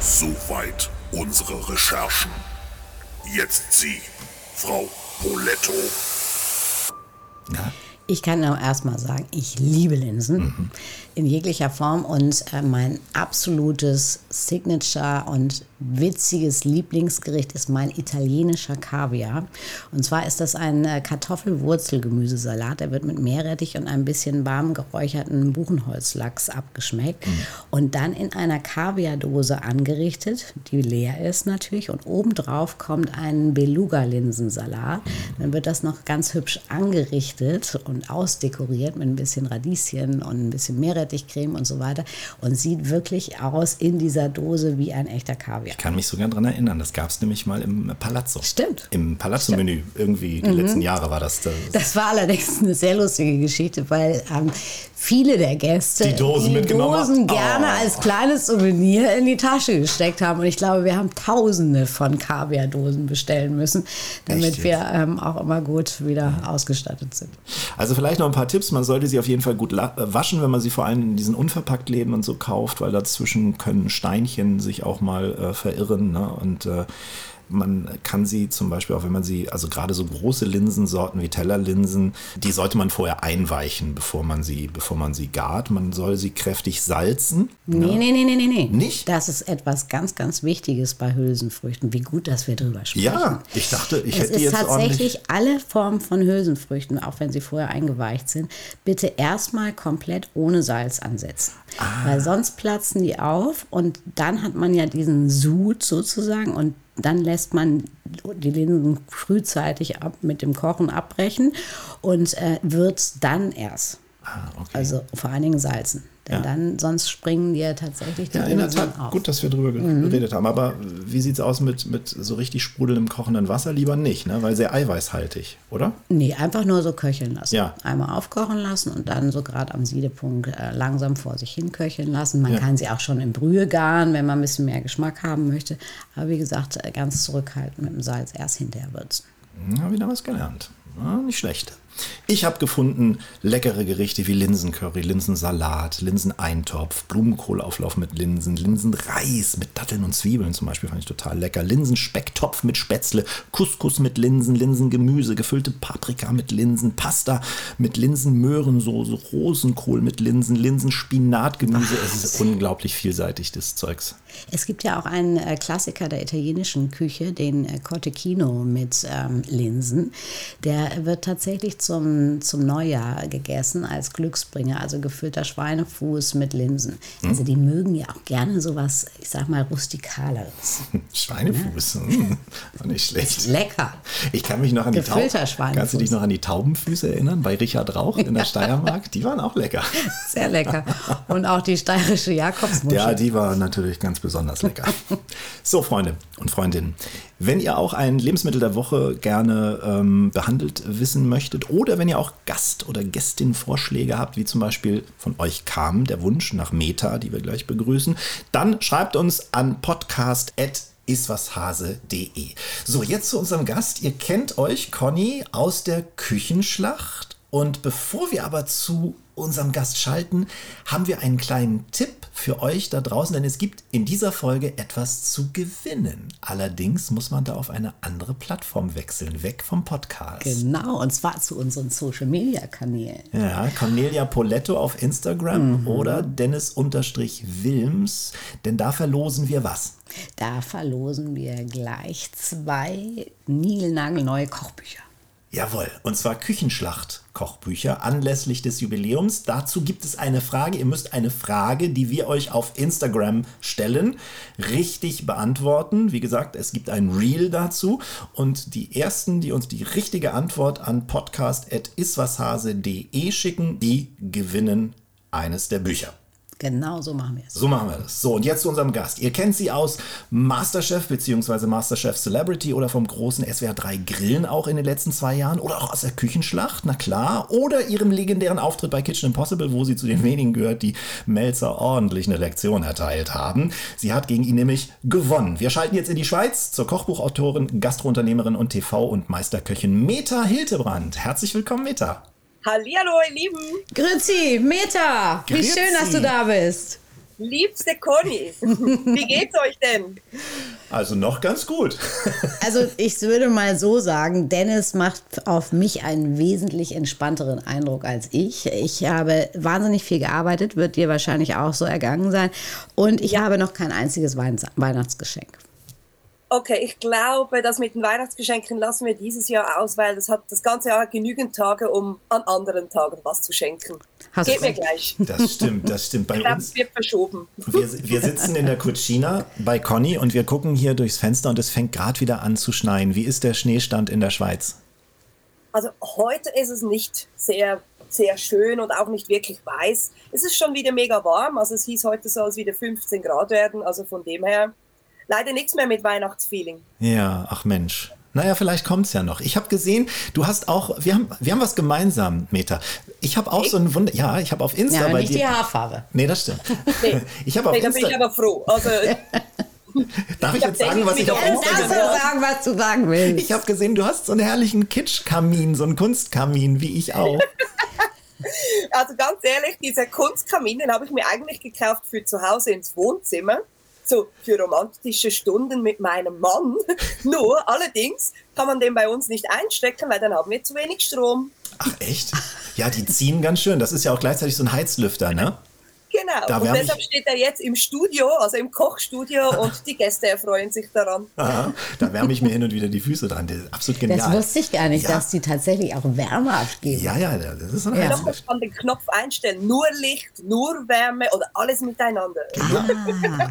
[SPEAKER 3] Soweit unsere Recherchen. Jetzt Sie, Frau Poletto.
[SPEAKER 2] Ich kann auch erstmal sagen, ich liebe Linsen
[SPEAKER 1] Mhm.
[SPEAKER 2] In jeglicher Form und äh, mein absolutes Signature und witziges Lieblingsgericht ist mein italienischer Kaviar. Und zwar ist das ein äh, Kartoffelwurzelgemüsesalat. Der wird mit Meerrettich und ein bisschen warm geräucherten Buchenholzlachs abgeschmeckt
[SPEAKER 1] Mhm.
[SPEAKER 2] und dann in einer Kaviardose angerichtet, die leer ist natürlich. Und obendrauf kommt ein Beluga-Linsensalat. Dann wird das noch ganz hübsch angerichtet und ausdekoriert mit ein bisschen Radieschen und ein bisschen Meerrettichcreme und so weiter. Und sieht wirklich aus in dieser Dose wie ein echter Kaviar.
[SPEAKER 1] Ich kann mich sogar daran erinnern, das gab es nämlich mal im Palazzo.
[SPEAKER 2] Stimmt.
[SPEAKER 1] Im Palazzo-Menü. Irgendwie die letzten Jahre war das. das
[SPEAKER 2] Das war allerdings eine sehr lustige Geschichte, weil ähm, viele der Gäste
[SPEAKER 1] Die Dosen mitgenommen
[SPEAKER 2] Dosen gerne
[SPEAKER 1] Oh.
[SPEAKER 2] als kleines Souvenir in die Tasche gesteckt haben. Und ich glaube, wir haben tausende von Kaviardosen bestellen müssen, damit wir ähm, auch immer gut wieder ausgestattet sind.
[SPEAKER 1] Also vielleicht noch ein paar Tipps. Man sollte sie auf jeden Fall gut äh, waschen, wenn man sie vor allem in diesen Unverpacktläden und so kauft, weil dazwischen können Steinchen sich auch mal äh, verirren. Ne? Und äh, man kann sie zum Beispiel auch, wenn man sie, also gerade so große Linsensorten wie Tellerlinsen, die sollte man vorher einweichen, bevor man sie, bevor man sie gart. Man soll sie kräftig salzen.
[SPEAKER 2] Nee, nee, nee, nee, nee, nee.
[SPEAKER 1] Nicht?
[SPEAKER 2] Das ist etwas ganz, ganz Wichtiges bei Hülsenfrüchten. Wie gut, dass wir drüber sprechen.
[SPEAKER 1] Ja, ich dachte, ich
[SPEAKER 2] es
[SPEAKER 1] hätte
[SPEAKER 2] ist
[SPEAKER 1] jetzt
[SPEAKER 2] tatsächlich alle Formen von Hülsenfrüchten, auch wenn sie vorher eingeweicht sind, bitte erstmal komplett ohne Salz ansetzen.
[SPEAKER 1] Ah.
[SPEAKER 2] Weil sonst platzen die auf und dann hat man ja diesen Sud sozusagen und dann lässt man die Linsen frühzeitig ab, mit dem Kochen abbrechen und äh, würzt dann erst.
[SPEAKER 1] Ah, okay.
[SPEAKER 2] Also vor allen Dingen salzen. Denn dann, sonst springen dir tatsächlich die
[SPEAKER 1] Ja, in der Tat.
[SPEAKER 2] auf.
[SPEAKER 1] Gut, dass wir drüber
[SPEAKER 2] Mhm.
[SPEAKER 1] geredet haben. Aber wie sieht es aus mit, mit so richtig sprudelndem kochenden Wasser? Lieber nicht, ne? weil sehr eiweißhaltig, oder?
[SPEAKER 2] Nee, einfach nur so köcheln lassen.
[SPEAKER 1] Ja.
[SPEAKER 2] Einmal aufkochen lassen und dann so gerade am Siedepunkt äh, langsam vor sich hin köcheln lassen. Man
[SPEAKER 1] Ja.
[SPEAKER 2] kann sie auch schon in Brühe garen, wenn man ein bisschen mehr Geschmack haben möchte. Aber wie gesagt, äh, ganz zurückhaltend mit dem Salz erst hinterher würzen.
[SPEAKER 1] Ja, wieder was gelernt. Ja, nicht schlecht. Ich habe gefunden leckere Gerichte wie Linsencurry, Linsensalat, Linseneintopf, Blumenkohlauflauf mit Linsen, Linsenreis mit Datteln und Zwiebeln zum Beispiel fand ich total lecker, Linsenspecktopf mit Spätzle, Couscous mit Linsen, Linsengemüse, gefüllte Paprika mit Linsen, Pasta mit Linsenmöhrensoße, Rosenkohl mit Linsen, Linsenspinatgemüse. Es ist unglaublich vielseitig, das Zeugs.
[SPEAKER 2] Es gibt ja auch einen äh, Klassiker der italienischen Küche, den äh, Cotechino mit ähm, Linsen. Der wird tatsächlich zum, zum Neujahr gegessen als Glücksbringer, also gefüllter Schweinefuß mit Linsen.
[SPEAKER 1] Hm.
[SPEAKER 2] Also die mögen ja auch gerne sowas, ich sag mal, rustikaleres.
[SPEAKER 1] Schweinefuß, hm, war nicht schlecht.
[SPEAKER 2] Lecker.
[SPEAKER 1] Ich kann mich noch an die
[SPEAKER 2] Gefüllter
[SPEAKER 1] Tauben. Kannst du dich noch an die Taubenfüße erinnern bei Richard Rauch in der Steiermark? Die waren auch lecker.
[SPEAKER 2] Sehr lecker. Und auch die steirische Jakobsmuschel.
[SPEAKER 1] Ja, die war natürlich ganz besonders lecker. So, Freunde und Freundinnen, wenn ihr auch ein Lebensmittel der Woche gerne ähm, behandelt wissen möchtet oder wenn ihr auch Gast- oder Gästin-Vorschläge habt, wie zum Beispiel von euch kam der Wunsch nach Meta, die wir gleich begrüßen, dann schreibt uns an podcast.iswashase.de. So, jetzt zu unserem Gast. Ihr kennt euch, Conny, aus der Küchenschlacht. Und bevor wir aber zu unserem Gast schalten, haben wir einen kleinen Tipp für euch da draußen, denn es gibt in dieser Folge etwas zu gewinnen. Allerdings muss man da auf eine andere Plattform wechseln, weg vom Podcast.
[SPEAKER 2] Genau, und zwar zu unseren Social-Media-Kanälen.
[SPEAKER 1] Ja, Cornelia Poletto auf Instagram oder Dennis-Wilms, denn da verlosen wir was?
[SPEAKER 2] Da verlosen wir gleich zwei niegelnagelneue Kochbücher.
[SPEAKER 1] Jawohl, und zwar Küchenschlacht-Kochbücher anlässlich des Jubiläums. Dazu gibt es eine Frage. Ihr müsst eine Frage, die wir euch auf Instagram stellen, richtig beantworten. Wie gesagt, es gibt ein Reel dazu. Und die ersten, die uns die richtige Antwort an podcast.iswashase.de schicken, die gewinnen eines der Bücher.
[SPEAKER 2] Genau so machen wir es.
[SPEAKER 1] So machen wir das. So, und jetzt zu unserem Gast. Ihr kennt sie aus Masterchef bzw. Masterchef Celebrity oder vom großen SWR 3 Grillen auch in den letzten zwei Jahren oder auch aus der Küchenschlacht, na klar. Oder ihrem legendären Auftritt bei Kitchen Impossible, wo sie zu den wenigen gehört, die Melzer ordentlich eine Lektion erteilt haben. Sie hat gegen ihn nämlich gewonnen. Wir schalten jetzt in die Schweiz zur Kochbuchautorin, Gastrounternehmerin und TV- und Meisterköchin Meta Hiltebrand. Herzlich willkommen, Meta.
[SPEAKER 4] Hallihallo, ihr Lieben.
[SPEAKER 2] Grüezi, Meta, wie
[SPEAKER 1] Grüezi.
[SPEAKER 2] schön, dass du da bist.
[SPEAKER 4] Liebste Conny, wie geht's euch denn?
[SPEAKER 1] Also noch ganz gut.
[SPEAKER 2] Also ich würde mal so sagen, Dennis macht auf mich einen wesentlich entspannteren Eindruck als ich. Ich habe wahnsinnig viel gearbeitet, wird dir wahrscheinlich auch so ergangen sein. Und ich habe noch kein einziges Weihnachts Weihnachtsgeschenk.
[SPEAKER 4] Okay, ich glaube, das mit den Weihnachtsgeschenken lassen wir dieses Jahr aus, weil das hat das ganze Jahr genügend Tage, um an anderen Tagen was zu schenken.
[SPEAKER 2] Hast
[SPEAKER 4] Geht
[SPEAKER 2] du
[SPEAKER 4] mir gleich.
[SPEAKER 1] Das stimmt, das stimmt. Bei
[SPEAKER 4] Ich glaube,
[SPEAKER 1] uns
[SPEAKER 4] wird verschoben.
[SPEAKER 1] Wir, wir sitzen in der Cucina bei Conny und wir gucken hier durchs Fenster und es fängt gerade wieder an zu schneien. Wie ist der Schneestand in der Schweiz?
[SPEAKER 4] Also heute ist es nicht sehr, sehr schön und auch nicht wirklich weiß. Es ist schon wieder mega warm. Also es hieß heute soll es wieder 15 Grad werden. Also von dem her leider nichts mehr mit Weihnachtsfeeling.
[SPEAKER 1] Ja, ach Mensch. Naja, vielleicht kommt es ja noch. Ich habe gesehen, du hast auch, wir haben, wir haben was gemeinsam, Meta. Ich habe auch so ein Wunder, ja, ich habe auf Insta
[SPEAKER 2] Ja,
[SPEAKER 1] bei
[SPEAKER 2] nicht
[SPEAKER 1] dir.
[SPEAKER 2] die Haarfarbe.
[SPEAKER 1] Nee, das stimmt.
[SPEAKER 4] Nee.
[SPEAKER 1] Ich habe auf
[SPEAKER 4] Nee, da bin ich
[SPEAKER 1] Insta.
[SPEAKER 4] aber froh. Also
[SPEAKER 1] Darf ich
[SPEAKER 4] ich
[SPEAKER 1] jetzt sagen, was ich auf Insta
[SPEAKER 2] du sagen, was du sagen willst?
[SPEAKER 1] Ich habe gesehen, du hast so einen herrlichen Kitschkamin, so einen Kunstkamin, wie ich auch.
[SPEAKER 4] Also ganz ehrlich, dieser Kunstkamin, den habe ich mir eigentlich gekauft für zu Hause ins Wohnzimmer. So für romantische Stunden mit meinem Mann. Nur allerdings kann man den bei uns nicht einstecken, weil dann haben wir zu wenig Strom.
[SPEAKER 1] Ach echt? Ja, die ziehen ganz schön. Das ist ja auch gleichzeitig so ein Heizlüfter, ne?
[SPEAKER 4] Genau.
[SPEAKER 1] Da
[SPEAKER 4] und deshalb
[SPEAKER 1] ich-
[SPEAKER 4] steht er jetzt im Studio, also im Kochstudio und die Gäste erfreuen sich daran.
[SPEAKER 1] Aha, da wärme ich mir hin und wieder die Füße dran. Das ist absolut genial.
[SPEAKER 2] Das wusste ich gar nicht,
[SPEAKER 1] Ja.
[SPEAKER 2] dass die tatsächlich auch Wärme abgeben.
[SPEAKER 1] Ja, ja, das ist so ein
[SPEAKER 2] Ja.
[SPEAKER 4] Man kann den Knopf einstellen. Nur Licht, nur Wärme oder alles miteinander.
[SPEAKER 2] Ah,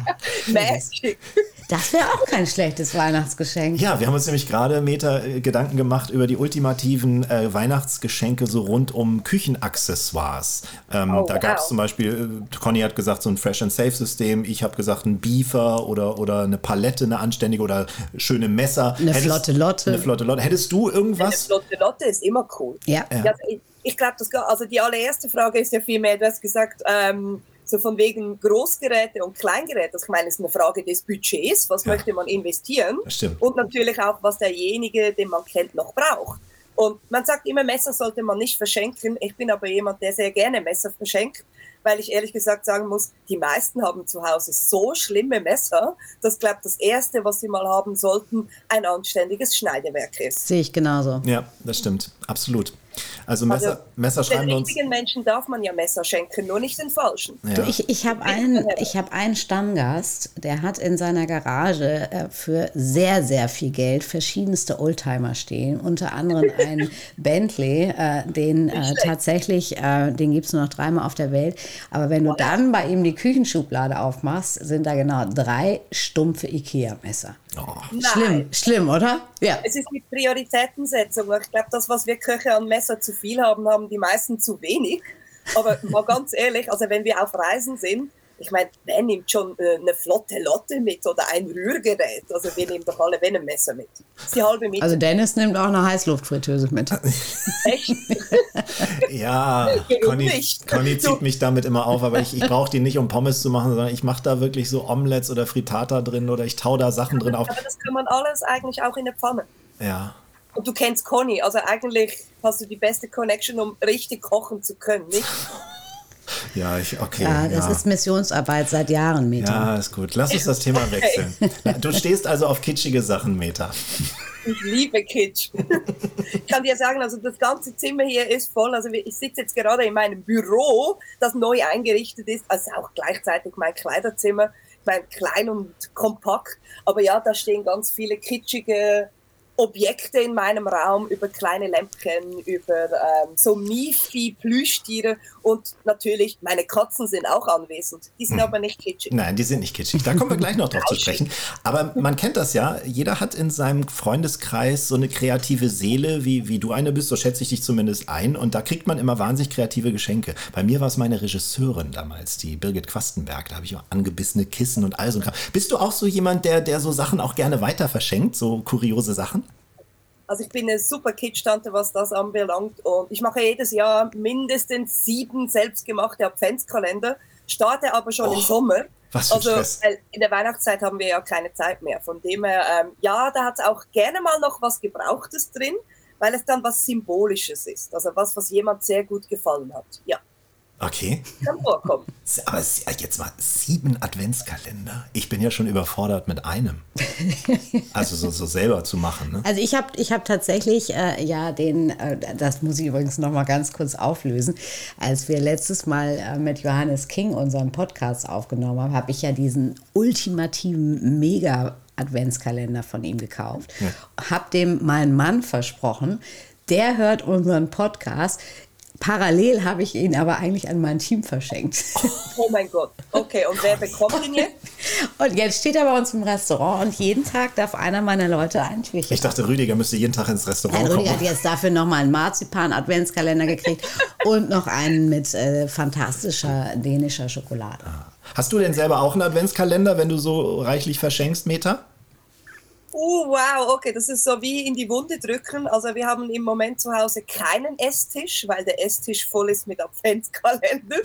[SPEAKER 4] Magic.
[SPEAKER 2] das wäre auch kein schlechtes Weihnachtsgeschenk.
[SPEAKER 1] Ja, wir haben uns nämlich gerade Meter äh, Gedanken gemacht über die ultimativen äh, Weihnachtsgeschenke so rund um Küchenaccessoires. Ähm,
[SPEAKER 4] Oh,
[SPEAKER 1] da gab es
[SPEAKER 4] wow.
[SPEAKER 1] zum Beispiel, äh, Conny hat gesagt, so ein Fresh and Safe System. Ich habe gesagt, ein Beefer oder, oder eine Palette, eine anständige oder schöne Messer.
[SPEAKER 2] Eine flotte Lotte.
[SPEAKER 1] Eine flotte Lotte. Hättest du
[SPEAKER 4] Eine
[SPEAKER 1] irgendwas?
[SPEAKER 4] flotte Lotte ist immer cool.
[SPEAKER 2] Ja.
[SPEAKER 1] Ja.
[SPEAKER 4] Ja, also ich, ich glaube, das also die allererste Frage ist ja vielmehr, du hast gesagt, ähm, so von wegen Großgeräte und Kleingeräte. Das ich meine, ist eine Frage des Budgets. Was
[SPEAKER 1] Ja.
[SPEAKER 4] möchte man investieren?
[SPEAKER 1] Stimmt.
[SPEAKER 4] Und natürlich auch, was derjenige, den man kennt, noch braucht. Und man sagt immer, Messer sollte man nicht verschenken. Ich bin aber jemand, der sehr gerne Messer verschenkt weil ich ehrlich gesagt sagen muss, die meisten haben zu Hause so schlimme Messer, dass, glaube das Erste, was sie mal haben sollten, ein anständiges Schneidewerk ist.
[SPEAKER 2] Sehe ich genauso.
[SPEAKER 1] Ja, das stimmt. Absolut. Also Messer, also, Messer schreiben
[SPEAKER 4] den
[SPEAKER 1] uns.
[SPEAKER 4] richtigen Menschen darf man ja Messer schenken, nur nicht den falschen.
[SPEAKER 2] Ja. Du, ich ich habe einen, hab einen Stammgast, der hat in seiner Garage äh, für sehr, sehr viel Geld verschiedenste Oldtimer stehen. Unter anderem ein Bentley, äh, den äh, tatsächlich, äh, den gibt es nur noch dreimal auf der Welt. Aber wenn du dann bei ihm die Küchenschublade aufmachst, sind da genau drei stumpfe Ikea-Messer. Oh. Schlimm, schlimm, oder?
[SPEAKER 4] Ja. Es ist mit Prioritätensetzung. Ich glaube, das, was wir Köche an Messer zu viel haben, haben die meisten zu wenig. Aber mal ganz ehrlich, also wenn wir auf Reisen sind, ich meine, wer nimmt schon äh, eine flotte Lotte mit oder ein Rührgerät? Also wir nehmen doch alle ein Messer mit.
[SPEAKER 2] die halbe mit. Also Dennis nimmt auch eine Heißluftfritteuse mit.
[SPEAKER 4] Echt?
[SPEAKER 1] ja, Conny, Conny zieht mich damit immer auf, aber ich, ich brauche die nicht, um Pommes zu machen, sondern ich mache da wirklich so Omelettes oder Frittata drin oder ich tau da Sachen drin auf.
[SPEAKER 4] Aber das kann man alles eigentlich auch in der Pfanne.
[SPEAKER 1] Ja.
[SPEAKER 4] Und du kennst Conny, also eigentlich hast du die beste Connection, um richtig kochen zu können, nicht?
[SPEAKER 1] Ja, ich, okay.
[SPEAKER 2] Ja, das
[SPEAKER 1] ja.
[SPEAKER 2] ist Missionsarbeit seit Jahren, Meta.
[SPEAKER 1] Ja, ist gut. Lass uns das Thema wechseln. Du stehst also auf kitschige Sachen, Meta.
[SPEAKER 4] Ich liebe Kitsch. Ich kann dir sagen, also das ganze Zimmer hier ist voll. Also ich sitze jetzt gerade in meinem Büro, das neu eingerichtet ist, also auch gleichzeitig mein Kleiderzimmer. Ich meine, klein und kompakt. Aber ja, da stehen ganz viele kitschige Objekte in meinem Raum, über kleine Lämpchen, über ähm, so Mifi, Plüschtiere und natürlich meine Katzen sind auch anwesend. Die sind hm. aber nicht kitschig.
[SPEAKER 1] Nein, die sind nicht kitschig. Da kommen wir gleich noch drauf zu sprechen. Aber man kennt das ja. Jeder hat in seinem Freundeskreis so eine kreative Seele, wie, wie du eine bist. So schätze ich dich zumindest ein. Und da kriegt man immer wahnsinnig kreative Geschenke. Bei mir war es meine Regisseurin damals, die Birgit Quastenberg. Da habe ich auch angebissene Kissen und all so. Bist du auch so jemand, der, der so Sachen auch gerne weiter verschenkt? So kuriose Sachen?
[SPEAKER 4] Also ich bin eine super Kitsch-Tante, was das anbelangt. Und ich mache jedes Jahr mindestens sieben selbstgemachte Adventskalender, starte aber schon oh, im Sommer.
[SPEAKER 1] Was für also Stress.
[SPEAKER 4] in der Weihnachtszeit haben wir ja keine Zeit mehr. Von dem her, ähm, ja, da hat es auch gerne mal noch was Gebrauchtes drin, weil es dann was Symbolisches ist. Also was, was jemand sehr gut gefallen hat. Ja.
[SPEAKER 1] Okay.
[SPEAKER 4] Kann vorkommen.
[SPEAKER 1] Aber jetzt mal sieben Adventskalender. Ich bin ja schon überfordert mit einem. Also so, so selber zu machen. Ne?
[SPEAKER 2] Also ich habe ich hab tatsächlich äh, ja den, äh, das muss ich übrigens noch mal ganz kurz auflösen. Als wir letztes Mal äh, mit Johannes King unseren Podcast aufgenommen haben, habe ich ja diesen ultimativen Mega Adventskalender von ihm gekauft. Ja. Habe dem meinen Mann versprochen, der hört unseren Podcast. Parallel habe ich ihn aber eigentlich an mein Team verschenkt.
[SPEAKER 4] Oh mein Gott. Okay, und wer bekommt ihn jetzt?
[SPEAKER 2] Und jetzt steht er bei uns im Restaurant und jeden Tag darf einer meiner Leute ein Türchen.
[SPEAKER 1] Ich dachte, Rüdiger müsste jeden Tag ins Restaurant
[SPEAKER 2] Nein,
[SPEAKER 1] kommen.
[SPEAKER 2] Rüdiger hat jetzt dafür nochmal einen Marzipan-Adventskalender gekriegt und noch einen mit äh, fantastischer dänischer Schokolade. Ah.
[SPEAKER 1] Hast du denn selber auch einen Adventskalender, wenn du so reichlich verschenkst, Meta?
[SPEAKER 4] Oh, wow, okay, das ist so wie in die Wunde drücken. Also wir haben im Moment zu Hause keinen Esstisch, weil der Esstisch voll ist mit Adventskalender.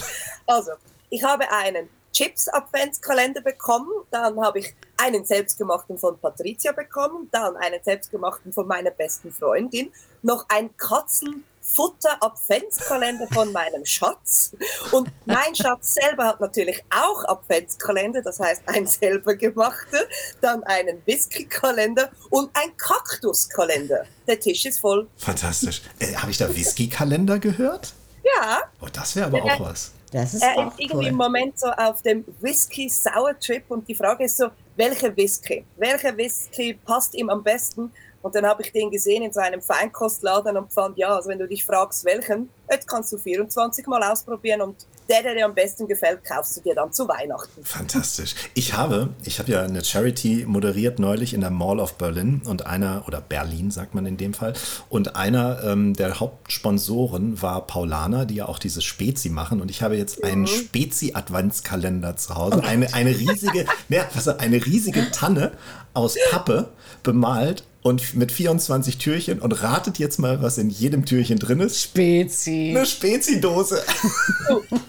[SPEAKER 4] Also, ich habe einen Chips-Adventskalender bekommen, dann habe ich einen selbstgemachten von Patricia bekommen, dann einen selbstgemachten von meiner besten Freundin, noch ein Katzen Futter-Adventskalender von meinem Schatz. Und mein Schatz selber hat natürlich auch Adventskalender, das heißt ein selber gemachter, dann einen Whisky-Kalender und ein Kaktuskalender. Der Tisch ist voll.
[SPEAKER 1] Fantastisch. Äh, Habe ich da Whisky-Kalender gehört?
[SPEAKER 4] Ja.
[SPEAKER 1] Oh, das wäre aber ja, auch was.
[SPEAKER 2] Das ist
[SPEAKER 4] er
[SPEAKER 2] ist
[SPEAKER 4] irgendwie
[SPEAKER 2] cool.
[SPEAKER 4] im Moment so auf dem Whisky-Sour-Trip und die Frage ist so, welcher Whisky? Welcher Whisky passt ihm am besten? Und dann habe ich den gesehen in so einem Feinkostladen und fand, ja, also wenn du dich fragst, welchen, jetzt kannst du 24 Mal ausprobieren und der, der dir am besten gefällt, kaufst du dir dann zu Weihnachten.
[SPEAKER 1] Fantastisch. Ich habe, ich habe ja eine Charity moderiert neulich in der Mall of Berlin und einer, oder Berlin sagt man in dem Fall, und einer ähm, der Hauptsponsoren war Paulana, die ja auch dieses Spezi machen und ich habe jetzt einen mhm. Spezi-Adventskalender zu Hause. Eine, eine riesige, ne, was, eine riesige Tanne aus Pappe bemalt und mit 24 Türchen und ratet jetzt mal, was in jedem Türchen drin ist.
[SPEAKER 2] Spezi.
[SPEAKER 1] Eine Spezidose.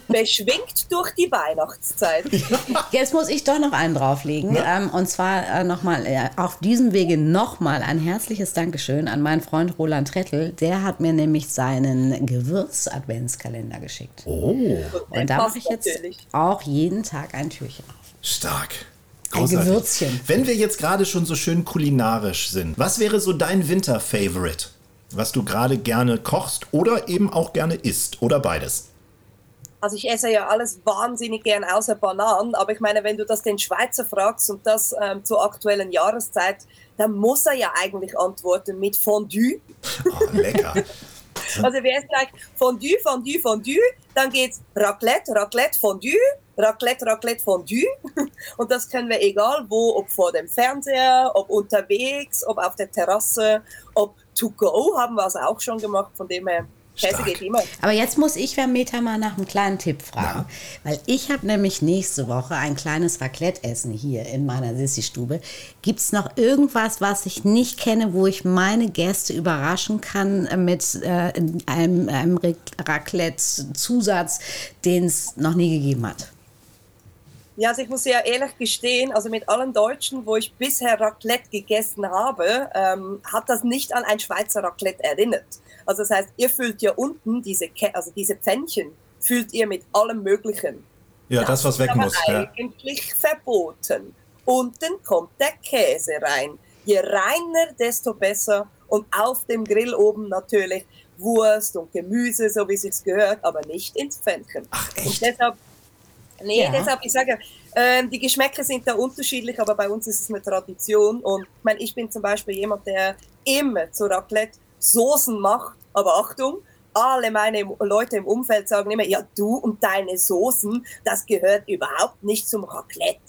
[SPEAKER 4] Beschwingt durch die Weihnachtszeit.
[SPEAKER 2] Jetzt muss ich doch noch einen drauflegen. Ähm, und zwar äh, nochmal äh, auf diesem Wege nochmal ein herzliches Dankeschön an meinen Freund Roland Trettel. Der hat mir nämlich seinen Gewürz-Adventskalender geschickt.
[SPEAKER 1] Oh,
[SPEAKER 2] Und da mache ich jetzt
[SPEAKER 4] Natürlich.
[SPEAKER 2] auch jeden Tag ein Türchen auf.
[SPEAKER 1] stark.
[SPEAKER 2] Ein
[SPEAKER 1] Großartig.
[SPEAKER 2] Gewürzchen.
[SPEAKER 1] Wenn wir jetzt gerade schon so schön kulinarisch sind, was wäre so dein Winter-Favorite? Was du gerade gerne kochst oder eben auch gerne isst oder beides?
[SPEAKER 4] Also ich esse ja alles wahnsinnig gern außer Bananen, aber ich meine, wenn du das den Schweizer fragst und das ähm, zur aktuellen Jahreszeit, dann muss er ja eigentlich antworten mit Fondue.
[SPEAKER 1] Oh, lecker.
[SPEAKER 4] Also wir essen eigentlich Fondue, Fondue, Fondue, dann geht's Raclette, Raclette, Fondue, Raclette, Raclette, Fondue. Und das können wir egal wo, ob vor dem Fernseher, ob unterwegs, ob auf der Terrasse, ob to go haben wir es auch schon gemacht, von dem her, Käse geht immer.
[SPEAKER 2] Aber jetzt muss ich Vermieter mal nach einem kleinen Tipp fragen. Weil ich habe nämlich nächste Woche ein kleines Raclette-Essen hier in meiner Sissi-Stube. Gibt es noch irgendwas, was ich nicht kenne, wo ich meine Gäste überraschen kann mit äh, einem, einem Raclette-Zusatz, den es noch nie gegeben hat?
[SPEAKER 4] Ja, also ich muss ja ehrlich gestehen, also mit allen Deutschen, wo ich bisher Raclette gegessen habe, ähm, hat das nicht an ein Schweizer Raclette erinnert. Also das heißt, ihr füllt ja unten diese, Kä also diese Pfännchen, füllt ihr mit allem Möglichen.
[SPEAKER 1] Ja, das, was weg muss. Ja.
[SPEAKER 4] eigentlich verboten. Unten kommt der Käse rein. Je reiner, desto besser. Und auf dem Grill oben natürlich Wurst und Gemüse, so wie sich's gehört, aber nicht ins Pfännchen.
[SPEAKER 1] Ach, echt?
[SPEAKER 4] Und deshalb, nee,
[SPEAKER 2] Ja.
[SPEAKER 4] deshalb, ich sage, ähm, die Geschmäcker sind da unterschiedlich, aber bei uns ist es eine Tradition. Und ich meine, ich bin zum Beispiel jemand, der immer zu Raclette Soßen macht. Aber Achtung, alle meine Leute im Umfeld sagen immer, ja, du und deine Soßen, das gehört überhaupt nicht zum Raclette.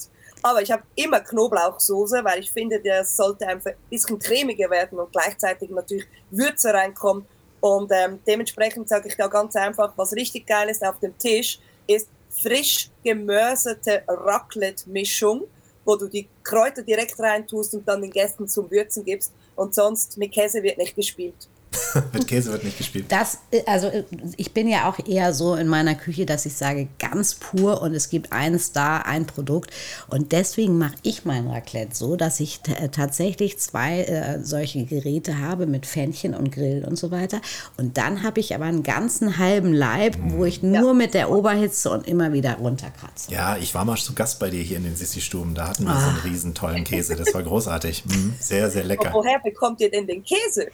[SPEAKER 4] Aber ich habe immer Knoblauchsoße, weil ich finde, das sollte einfach ein bisschen cremiger werden und gleichzeitig natürlich Würze reinkommen. Und ähm, dementsprechend sage ich da ganz einfach, was richtig geil ist auf dem Tisch, ist frisch gemörsete Raclette-Mischung, wo du die Kräuter direkt reintust und dann den Gästen zum Würzen gibst. Und sonst mit Käse wird nicht gespielt.
[SPEAKER 1] Mit Käse wird nicht gespielt.
[SPEAKER 2] Das, äh, also äh, ich bin ja auch eher so in meiner Küche, dass ich sage, ganz pur und es gibt einen Star, ein Produkt. Und deswegen mache ich mein Raclette so, dass ich äh, tatsächlich zwei äh, solche Geräte habe mit Pfännchen und Grill und so weiter. Und dann habe ich aber einen ganzen halben Leib, wo ich nur mit der Oberhitze und immer wieder runterkratze.
[SPEAKER 1] Ja, ich war mal zu Gast bei dir hier in den Sissi-Stuben. Da hatten wir so einen riesen tollen Käse. Das war großartig. Mhm, sehr, sehr
[SPEAKER 4] Und
[SPEAKER 1] lecker.
[SPEAKER 4] woher bekommt ihr denn den Käse?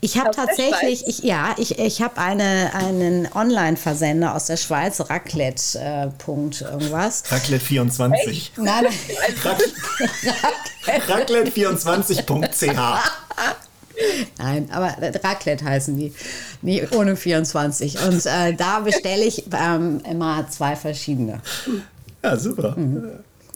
[SPEAKER 2] Ich habe tatsächlich, ich, ja, ich, ich habe eine, einen Online-Versender aus der Schweiz, Raclette, äh, Punkt irgendwas.
[SPEAKER 1] Raclette 24.
[SPEAKER 2] Nein,
[SPEAKER 1] Raclette24.ch.
[SPEAKER 2] nein, aber Raclette heißen die, nie ohne 24. Und äh, da bestelle ich ähm, immer zwei verschiedene,
[SPEAKER 1] Ja, super.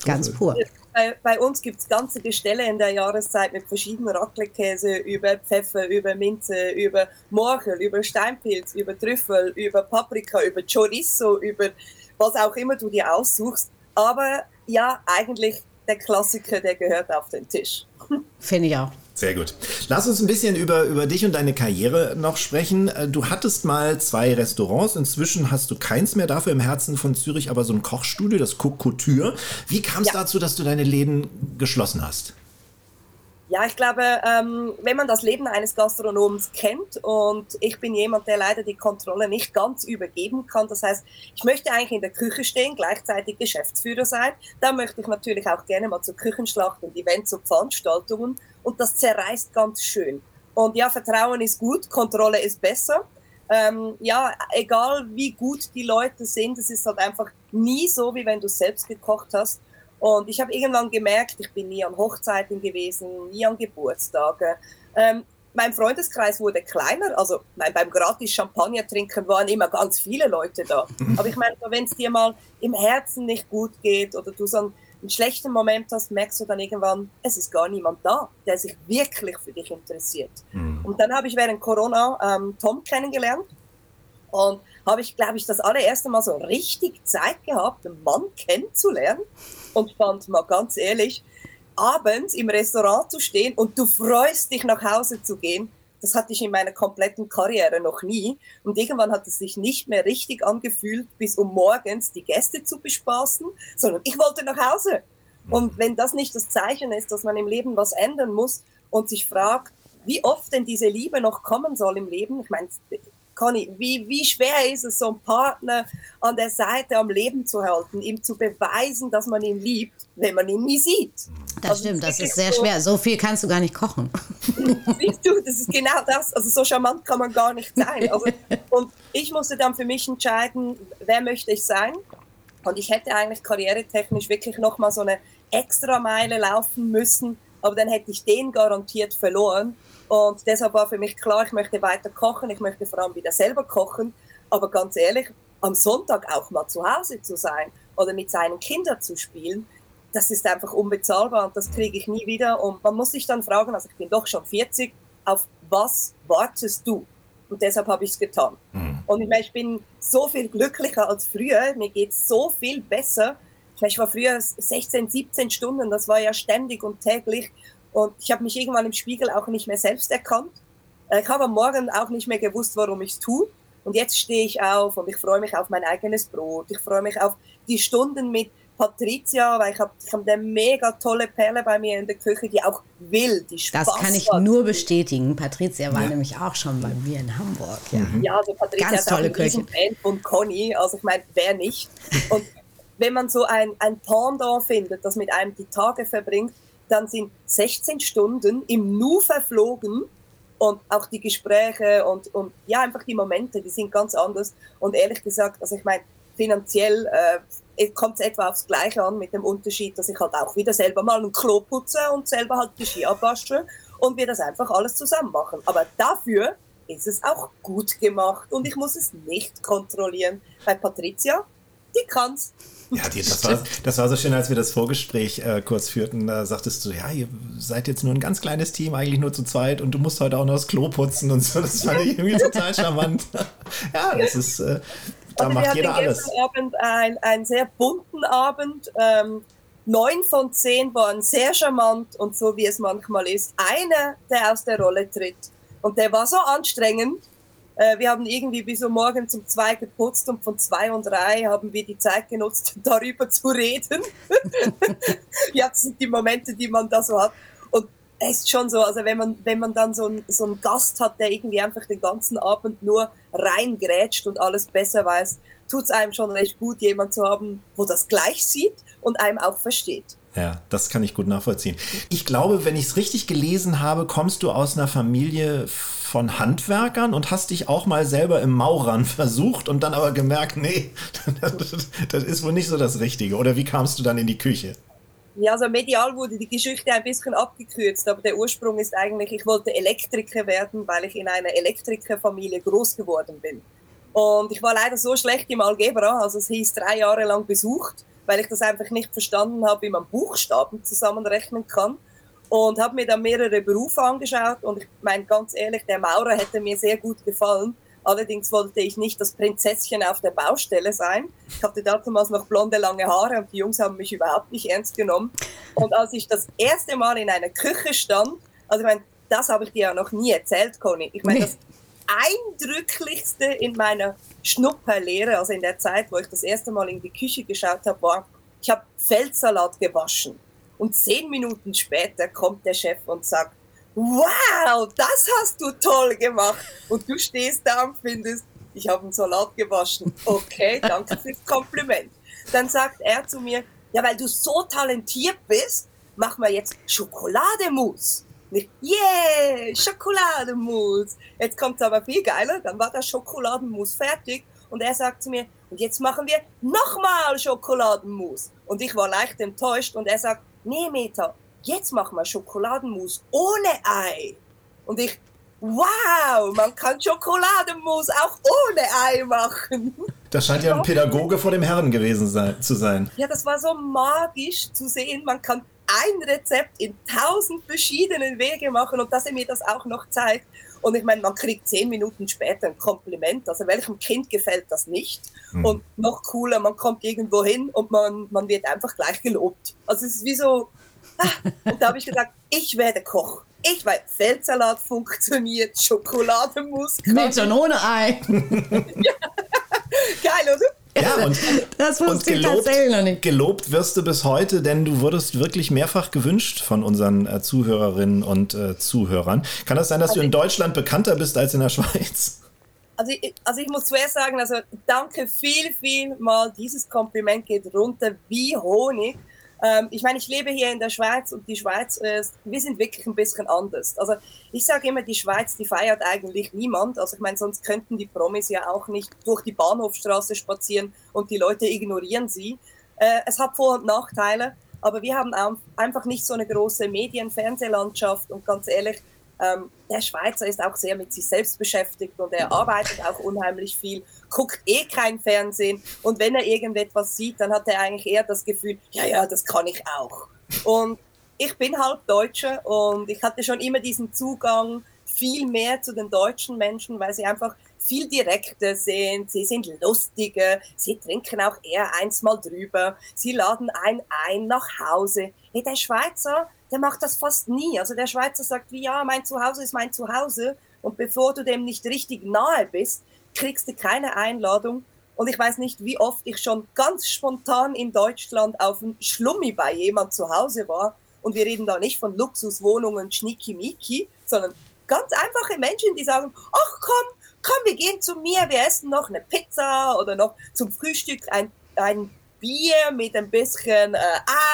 [SPEAKER 2] ganz pur.
[SPEAKER 4] Bei, bei uns gibt's ganze Gestelle in der Jahreszeit mit verschiedenen Raclette-Käse über Pfeffer, über Minze, über Morchel, über Steinpilz, über Trüffel, über Paprika, über Chorizo, über was auch immer du dir aussuchst. Aber ja, eigentlich der Klassiker, der gehört auf den Tisch.
[SPEAKER 2] Finde ich auch.
[SPEAKER 1] Sehr gut. Lass uns ein bisschen über, über dich und deine Karriere noch sprechen. Äh, Du hattest mal zwei Restaurants. Inzwischen hast du keins mehr dafür im Herzen von Zürich, aber so ein Kochstudio, das Cook Couture. Wie kam es
[SPEAKER 4] Ja.
[SPEAKER 1] dazu, dass du deine Läden geschlossen hast?
[SPEAKER 4] Ja, ich glaube, ähm, wenn man das Leben eines Gastronoms kennt und ich bin jemand, der leider die Kontrolle nicht ganz übergeben kann, das heißt, ich möchte eigentlich in der Küche stehen, gleichzeitig Geschäftsführer sein, dann möchte ich natürlich auch gerne mal zur Küchenschlacht und Events und Veranstaltungen und das zerreißt ganz schön. Und ja, Vertrauen ist gut, Kontrolle ist besser. Ähm, ja, egal wie gut die Leute sind, es ist halt einfach nie so, wie wenn du selbst gekocht hast. Und ich habe irgendwann gemerkt, ich bin nie an Hochzeiten gewesen, nie an Geburtstagen. Ähm, mein Freundeskreis wurde kleiner, also mein, beim gratis Champagner trinken waren immer ganz viele Leute da. Aber ich meine, wenn es dir mal im Herzen nicht gut geht oder du so einen, einen schlechten Moment hast, merkst du dann irgendwann, es ist gar niemand da, der sich wirklich für dich interessiert. Und dann habe ich während Corona ähm, Tom kennengelernt und habe ich, glaube ich, das allererste Mal so richtig Zeit gehabt, einen Mann kennenzulernen und fand mal ganz ehrlich, abends im Restaurant zu stehen und du freust dich nach Hause zu gehen, das hatte ich in meiner kompletten Karriere noch nie. Und irgendwann hat es sich nicht mehr richtig angefühlt, bis um morgens die Gäste zu bespaßen, sondern ich wollte nach Hause. Und wenn das nicht das Zeichen ist, dass man im Leben was ändern muss und sich fragt, wie oft denn diese Liebe noch kommen soll im Leben, ich meine, Conny, wie, wie schwer ist es, so einen Partner an der Seite am Leben zu halten, ihm zu beweisen, dass man ihn liebt, wenn man ihn nie sieht?
[SPEAKER 2] Das also stimmt, das ist sehr so, schwer. So viel kannst du gar nicht kochen.
[SPEAKER 4] Siehst du, das ist genau das. Also so charmant kann man gar nicht sein. Also, und ich musste dann für mich entscheiden, wer möchte ich sein. Und ich hätte eigentlich karrieretechnisch wirklich nochmal so eine extra Meile laufen müssen, aber dann hätte ich den garantiert verloren. Und deshalb war für mich klar, ich möchte weiter kochen, ich möchte vor allem wieder selber kochen. Aber ganz ehrlich, am Sonntag auch mal zu Hause zu sein oder mit seinen Kindern zu spielen, das ist einfach unbezahlbar und das kriege ich nie wieder. Und man muss sich dann fragen, also ich bin doch schon 40, auf was wartest du? Und deshalb habe ich es getan. Mhm. Und ich, meine, ich bin so viel glücklicher als früher, mir geht es so viel besser. Ich war früher 16, 17 Stunden, das war ja ständig und täglich. Und ich habe mich irgendwann im Spiegel auch nicht mehr selbst erkannt. Äh, ich habe am Morgen auch nicht mehr gewusst, warum ich es tue. Und jetzt stehe ich auf und ich freue mich auf mein eigenes Brot. Ich freue mich auf die Stunden mit Patricia, weil ich habe ich hab eine mega tolle Perle bei mir in der Küche, die auch will, die Spaß
[SPEAKER 2] Das kann ich hat. nur bestätigen. Patricia war ja. nämlich auch schon bei mir in Hamburg.
[SPEAKER 4] Ja, mhm. ja also Patricia Ganz ist tolle auch ein Fan von Conny. Also ich meine, wer nicht? Und wenn man so ein, ein Pendant findet, das mit einem die Tage verbringt, dann sind 16 Stunden im Nu verflogen und auch die Gespräche und, und ja, einfach die Momente, die sind ganz anders. Und ehrlich gesagt, also ich meine, finanziell äh, kommt es etwa aufs Gleiche an mit dem Unterschied, dass ich halt auch wieder selber mal ein Klo putze und selber halt die Ski abwasche und wir das einfach alles zusammen machen. Aber dafür ist es auch gut gemacht und ich muss es nicht kontrollieren. Bei Patricia, die kann's.
[SPEAKER 1] Ja, die, das, war, das war so schön, als wir das Vorgespräch äh, kurz führten. Da sagtest du, ja, ihr seid jetzt nur ein ganz kleines Team, eigentlich nur zu zweit und du musst heute auch noch das Klo putzen und so. Das fand ich irgendwie total charmant. ja, das ist, äh, da also macht jeder alles.
[SPEAKER 4] Wir hatten Abend einen sehr bunten Abend. Ähm, neun von zehn waren sehr charmant und so wie es manchmal ist, einer, der aus der Rolle tritt. Und der war so anstrengend, äh, wir haben irgendwie bis um morgen zum zwei geputzt und von zwei und drei haben wir die Zeit genutzt, darüber zu reden. ja, das sind die Momente, die man da so hat. Und es ist schon so, also wenn man, wenn man dann so, ein, so einen Gast hat, der irgendwie einfach den ganzen Abend nur reingrätscht und alles besser weiß, tut es einem schon recht gut, jemand zu haben, wo das gleich sieht und einem auch versteht.
[SPEAKER 1] Ja, das kann ich gut nachvollziehen. Ich glaube, wenn ich es richtig gelesen habe, kommst du aus einer Familie von Handwerkern und hast dich auch mal selber im Maurern versucht und dann aber gemerkt, nee, das ist wohl nicht so das Richtige. Oder wie kamst du dann in die Küche?
[SPEAKER 4] Ja, also medial wurde die Geschichte ein bisschen abgekürzt, aber der Ursprung ist eigentlich, ich wollte Elektriker werden, weil ich in einer Elektrikerfamilie groß geworden bin. Und ich war leider so schlecht im Algebra, also es hieß drei Jahre lang besucht, weil ich das einfach nicht verstanden habe, wie man Buchstaben zusammenrechnen kann und habe mir dann mehrere Berufe angeschaut und ich meine ganz ehrlich, der Maurer hätte mir sehr gut gefallen. Allerdings wollte ich nicht das Prinzesschen auf der Baustelle sein. Ich hatte damals noch blonde, lange Haare und die Jungs haben mich überhaupt nicht ernst genommen. Und als ich das erste Mal in einer Küche stand, also ich meine, das habe ich dir ja noch nie erzählt, Conny. Ich meine, das eindrücklichste in meiner Schnupperlehre, also in der Zeit, wo ich das erste Mal in die Küche geschaut habe, war, ich habe Feldsalat gewaschen. Und zehn Minuten später kommt der Chef und sagt, wow, das hast du toll gemacht. Und du stehst da und findest, ich habe einen Salat gewaschen. Okay, danke fürs Kompliment. Dann sagt er zu mir, ja, weil du so talentiert bist, machen wir jetzt Schokolademus. Nicht, yeah, Schokolademus. Jetzt kommt es aber viel geiler, dann war der Schokoladenmus fertig und er sagt zu mir, und jetzt machen wir nochmal Schokoladenmus. Und ich war leicht enttäuscht und er sagt, nee, Meta, jetzt machen wir Schokoladenmus ohne Ei. Und ich, wow, man kann Schokoladenmus auch ohne Ei machen.
[SPEAKER 1] Das scheint ja ein Pädagoge vor dem Herrn gewesen sein, zu sein.
[SPEAKER 4] Ja, das war so magisch zu sehen. Man kann ein Rezept in tausend verschiedenen Wege machen und dass er mir das auch noch zeigt. Und ich meine, man kriegt zehn Minuten später ein Kompliment. Also welchem Kind gefällt das nicht? Mhm. Und noch cooler, man kommt irgendwo hin und man, man wird einfach gleich gelobt. Also es ist wie so, Ah, und da habe ich gesagt, ich werde Koch. Ich weiß, Feldsalat funktioniert, Schokolademus.
[SPEAKER 2] Mit und ohne Ei.
[SPEAKER 4] ja. Geil, oder?
[SPEAKER 1] Ja, und,
[SPEAKER 2] das
[SPEAKER 1] und gelobt, gelobt wirst du bis heute, denn du wurdest wirklich mehrfach gewünscht von unseren äh, Zuhörerinnen und äh, Zuhörern. Kann das sein, dass also du in Deutschland bekannter bist als in der Schweiz?
[SPEAKER 4] Also ich, also ich muss zuerst sagen, also danke viel, viel mal. Dieses Kompliment geht runter wie Honig. Ähm, ich meine, ich lebe hier in der Schweiz und die Schweiz, äh, wir sind wirklich ein bisschen anders. Also ich sage immer, die Schweiz, die feiert eigentlich niemand. Also ich meine, sonst könnten die Promis ja auch nicht durch die Bahnhofstraße spazieren und die Leute ignorieren sie. Äh, es hat Vor- und Nachteile, aber wir haben einfach nicht so eine große Medien-Fernsehlandschaft und ganz ehrlich, ähm, der Schweizer ist auch sehr mit sich selbst beschäftigt und er arbeitet auch unheimlich viel, guckt eh kein Fernsehen und wenn er irgendetwas sieht, dann hat er eigentlich eher das Gefühl, ja, ja, das kann ich auch. Und ich bin halb Deutsche und ich hatte schon immer diesen Zugang viel mehr zu den deutschen Menschen, weil sie einfach viel direkter sind, sie sind lustiger, sie trinken auch eher eins mal drüber, sie laden ein ein nach Hause. Hey, der Schweizer, der macht das fast nie. Also der Schweizer sagt wie, ja, mein Zuhause ist mein Zuhause und bevor du dem nicht richtig nahe bist, kriegst du keine Einladung. Und ich weiß nicht, wie oft ich schon ganz spontan in Deutschland auf einem Schlummi bei jemand zu Hause war. Und wir reden da nicht von Luxuswohnungen, Schnickimiki, sondern ganz einfache Menschen, die sagen, ach komm, komm, wir gehen zu mir, wir essen noch eine Pizza oder noch zum Frühstück ein, ein Bier mit ein bisschen äh,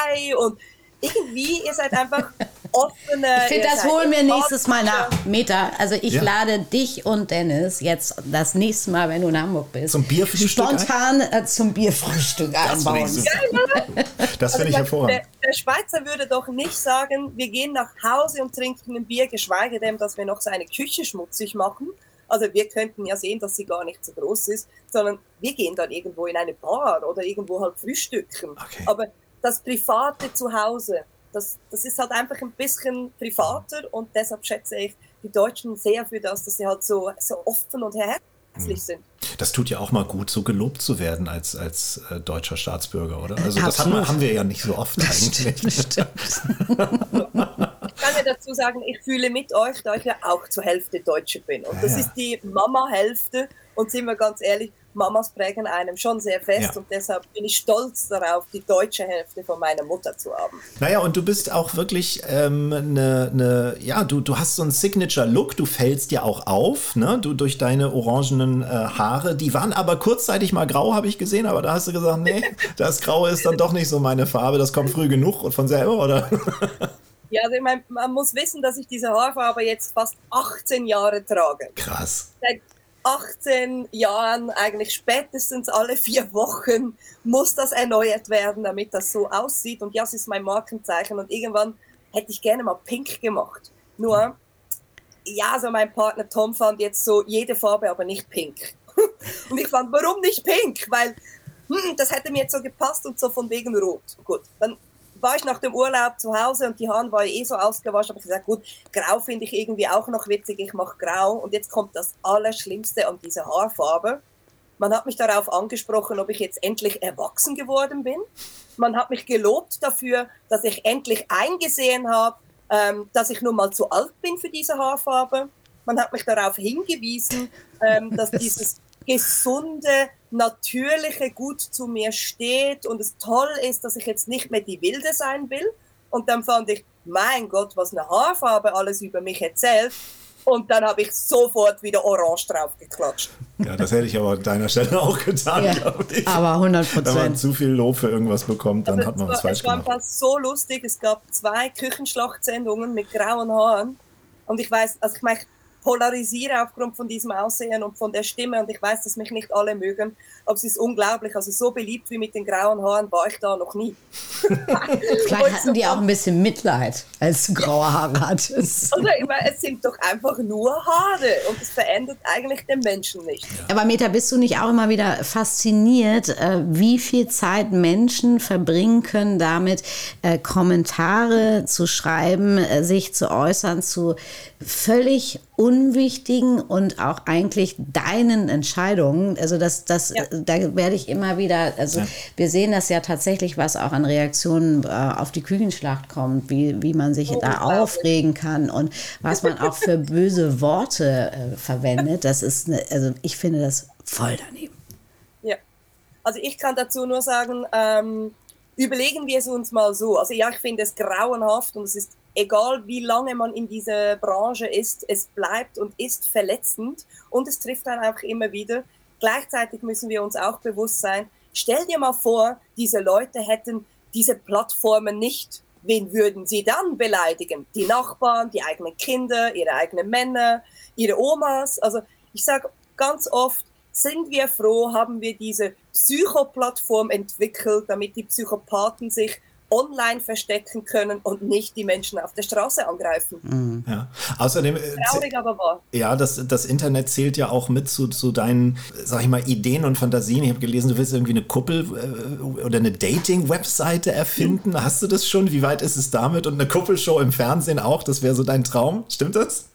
[SPEAKER 4] Ei und irgendwie, ihr seid einfach offene.
[SPEAKER 2] Ich finde, das holen wir nächstes Mal nach. Meta, also ich ja. lade dich und Dennis jetzt das nächste Mal, wenn du in Hamburg bist.
[SPEAKER 1] Zum Bierfrühstück?
[SPEAKER 2] Spontan äh, zum Bierfrühstück einbauen.
[SPEAKER 1] Das finde ich also hervorragend.
[SPEAKER 4] Der, der, Schweizer würde doch nicht sagen, wir gehen nach Hause und trinken ein Bier, geschweige denn, dass wir noch seine Küche schmutzig machen. Also wir könnten ja sehen, dass sie gar nicht so groß ist, sondern wir gehen dann irgendwo in eine Bar oder irgendwo halt frühstücken. Okay. Aber das private Zuhause, das, das ist halt einfach ein bisschen privater und deshalb schätze ich die Deutschen sehr für das, dass sie halt so, so offen und herzlich mhm. sind.
[SPEAKER 1] Das tut ja auch mal gut, so gelobt zu werden als, als äh, deutscher Staatsbürger, oder? Also das haben wir, haben wir, ja nicht so oft eigentlich. ich kann
[SPEAKER 4] ja dazu sagen, ich fühle mit euch, da ich ja auch zur Hälfte Deutsche bin. Und das ja. ist die Mama-Hälfte. Und sind wir ganz ehrlich, Mamas prägen einem schon sehr fest ja. und deshalb bin ich stolz darauf, die deutsche Hälfte von meiner Mutter zu haben.
[SPEAKER 1] Naja, und du bist auch wirklich ähm, eine, ne, ja, du, du hast so einen Signature-Look, du fällst ja auch auf, ne? Du durch deine orangenen äh, Haare, die waren aber kurzzeitig mal grau, habe ich gesehen, aber da hast du gesagt, nee, das Graue ist dann doch nicht so meine Farbe, das kommt früh genug und von selber, oder?
[SPEAKER 4] Ja, also ich mein, man muss wissen, dass ich diese Haarfarbe jetzt fast 18 Jahre trage.
[SPEAKER 1] Krass.
[SPEAKER 4] Seit 18 Jahren, eigentlich spätestens alle vier Wochen, muss das erneuert werden, damit das so aussieht. Und ja, es ist mein Markenzeichen. Und irgendwann hätte ich gerne mal pink gemacht. Nur, ja, so mein Partner Tom fand jetzt so jede Farbe, aber nicht pink. und ich fand, warum nicht pink? Weil hm, das hätte mir jetzt so gepasst und so von wegen rot. Gut, dann war ich nach dem Urlaub zu Hause und die Haare war eh so ausgewaschen, habe ich gesagt, gut, grau finde ich irgendwie auch noch witzig, ich mache grau. Und jetzt kommt das Allerschlimmste an dieser Haarfarbe. Man hat mich darauf angesprochen, ob ich jetzt endlich erwachsen geworden bin. Man hat mich gelobt dafür, dass ich endlich eingesehen habe, ähm, dass ich nun mal zu alt bin für diese Haarfarbe. Man hat mich darauf hingewiesen, ähm, dass dieses gesunde, natürliche gut zu mir steht und es toll ist, dass ich jetzt nicht mehr die Wilde sein will. Und dann fand ich, mein Gott, was eine Haarfarbe alles über mich erzählt. Und dann habe ich sofort wieder Orange draufgeklatscht.
[SPEAKER 1] Ja, das hätte ich aber an deiner Stelle auch getan,
[SPEAKER 2] ja, glaube ich. Aber 100 Prozent.
[SPEAKER 1] Wenn man zu viel Lob für irgendwas bekommt, dann also hat man was falsch gemacht. Es
[SPEAKER 4] war einfach so lustig. Es gab zwei Küchenschlachtsendungen mit grauen Haaren. Und ich weiß, also ich meine, polarisiere aufgrund von diesem Aussehen und von der Stimme und ich weiß, dass mich nicht alle mögen, aber es ist unglaublich. Also so beliebt wie mit den grauen Haaren war ich da noch nie.
[SPEAKER 2] Vielleicht hatten die auch ein bisschen Mitleid, als du graue Haare hattest.
[SPEAKER 4] Also ich meine, es sind doch einfach nur Haare und es verändert eigentlich den Menschen nicht.
[SPEAKER 2] Aber Meta, bist du nicht auch immer wieder fasziniert, äh, wie viel Zeit Menschen verbringen können, damit äh, Kommentare zu schreiben, äh, sich zu äußern zu völlig unwichtigen und auch eigentlich deinen Entscheidungen. Also das, das, ja. da werde ich immer wieder, also ja. wir sehen das ja tatsächlich, was auch an Reaktionen äh, auf die Küchenschlacht kommt, wie, wie man sich oh, da aufregen kann und was man auch für böse Worte äh, verwendet. Das ist, eine, also ich finde das voll daneben.
[SPEAKER 4] Ja, also ich kann dazu nur sagen, ähm, überlegen wir es uns mal so. Also ja, ich finde es grauenhaft und es ist egal wie lange man in dieser Branche ist, es bleibt und ist verletzend und es trifft dann auch immer wieder. Gleichzeitig müssen wir uns auch bewusst sein, stell dir mal vor, diese Leute hätten diese Plattformen nicht. Wen würden sie dann beleidigen? Die Nachbarn, die eigenen Kinder, ihre eigenen Männer, ihre Omas. Also ich sage ganz oft, sind wir froh, haben wir diese Psychoplattform entwickelt, damit die Psychopathen sich online verstecken können und nicht die Menschen auf der Straße angreifen.
[SPEAKER 1] Mhm. Ja. Außerdem, äh,
[SPEAKER 4] Traurig, aber wahr.
[SPEAKER 1] Ja, das, das Internet zählt ja auch mit zu, zu deinen, sag ich mal, Ideen und Fantasien. Ich habe gelesen, du willst irgendwie eine Kuppel äh, oder eine Dating-Webseite erfinden. Mhm. Hast du das schon? Wie weit ist es damit? Und eine Kuppelshow im Fernsehen auch? Das wäre so dein Traum. Stimmt das?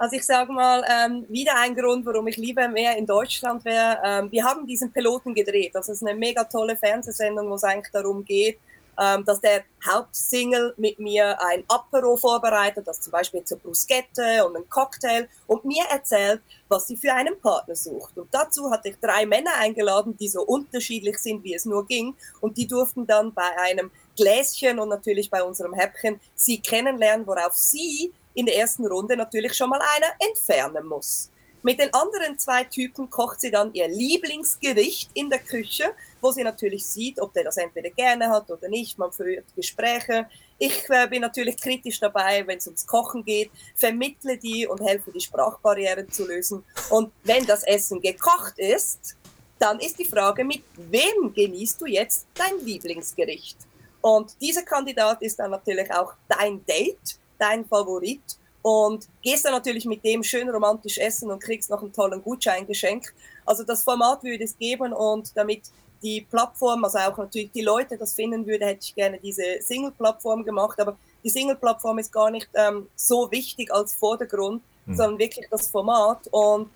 [SPEAKER 4] Also ich sage mal, ähm, wieder ein Grund, warum ich lieber mehr in Deutschland wäre. Ähm, wir haben diesen Piloten gedreht. Das ist eine mega tolle Fernsehsendung, wo es eigentlich darum geht, ähm, dass der Hauptsingle mit mir ein Apero vorbereitet, das zum Beispiel zur Bruschette und einen Cocktail und mir erzählt, was sie für einen Partner sucht. Und dazu hatte ich drei Männer eingeladen, die so unterschiedlich sind, wie es nur ging. Und die durften dann bei einem Gläschen und natürlich bei unserem Häppchen sie kennenlernen, worauf sie in der ersten Runde natürlich schon mal einer entfernen muss. Mit den anderen zwei Typen kocht sie dann ihr Lieblingsgericht in der Küche, wo sie natürlich sieht, ob der das entweder gerne hat oder nicht. Man führt Gespräche. Ich äh, bin natürlich kritisch dabei, wenn es ums Kochen geht, vermittle die und helfe, die Sprachbarrieren zu lösen. Und wenn das Essen gekocht ist, dann ist die Frage, mit wem genießt du jetzt dein Lieblingsgericht? Und dieser Kandidat ist dann natürlich auch dein Date, dein Favorit und gehst dann natürlich mit dem schön romantisch essen und kriegst noch einen tollen Gutschein geschenkt. Also das Format würde es geben und damit die Plattform, also auch natürlich die Leute das finden würde, hätte ich gerne diese Single-Plattform gemacht. Aber die Single-Plattform ist gar nicht ähm, so wichtig als Vordergrund, mhm. sondern wirklich das Format. Und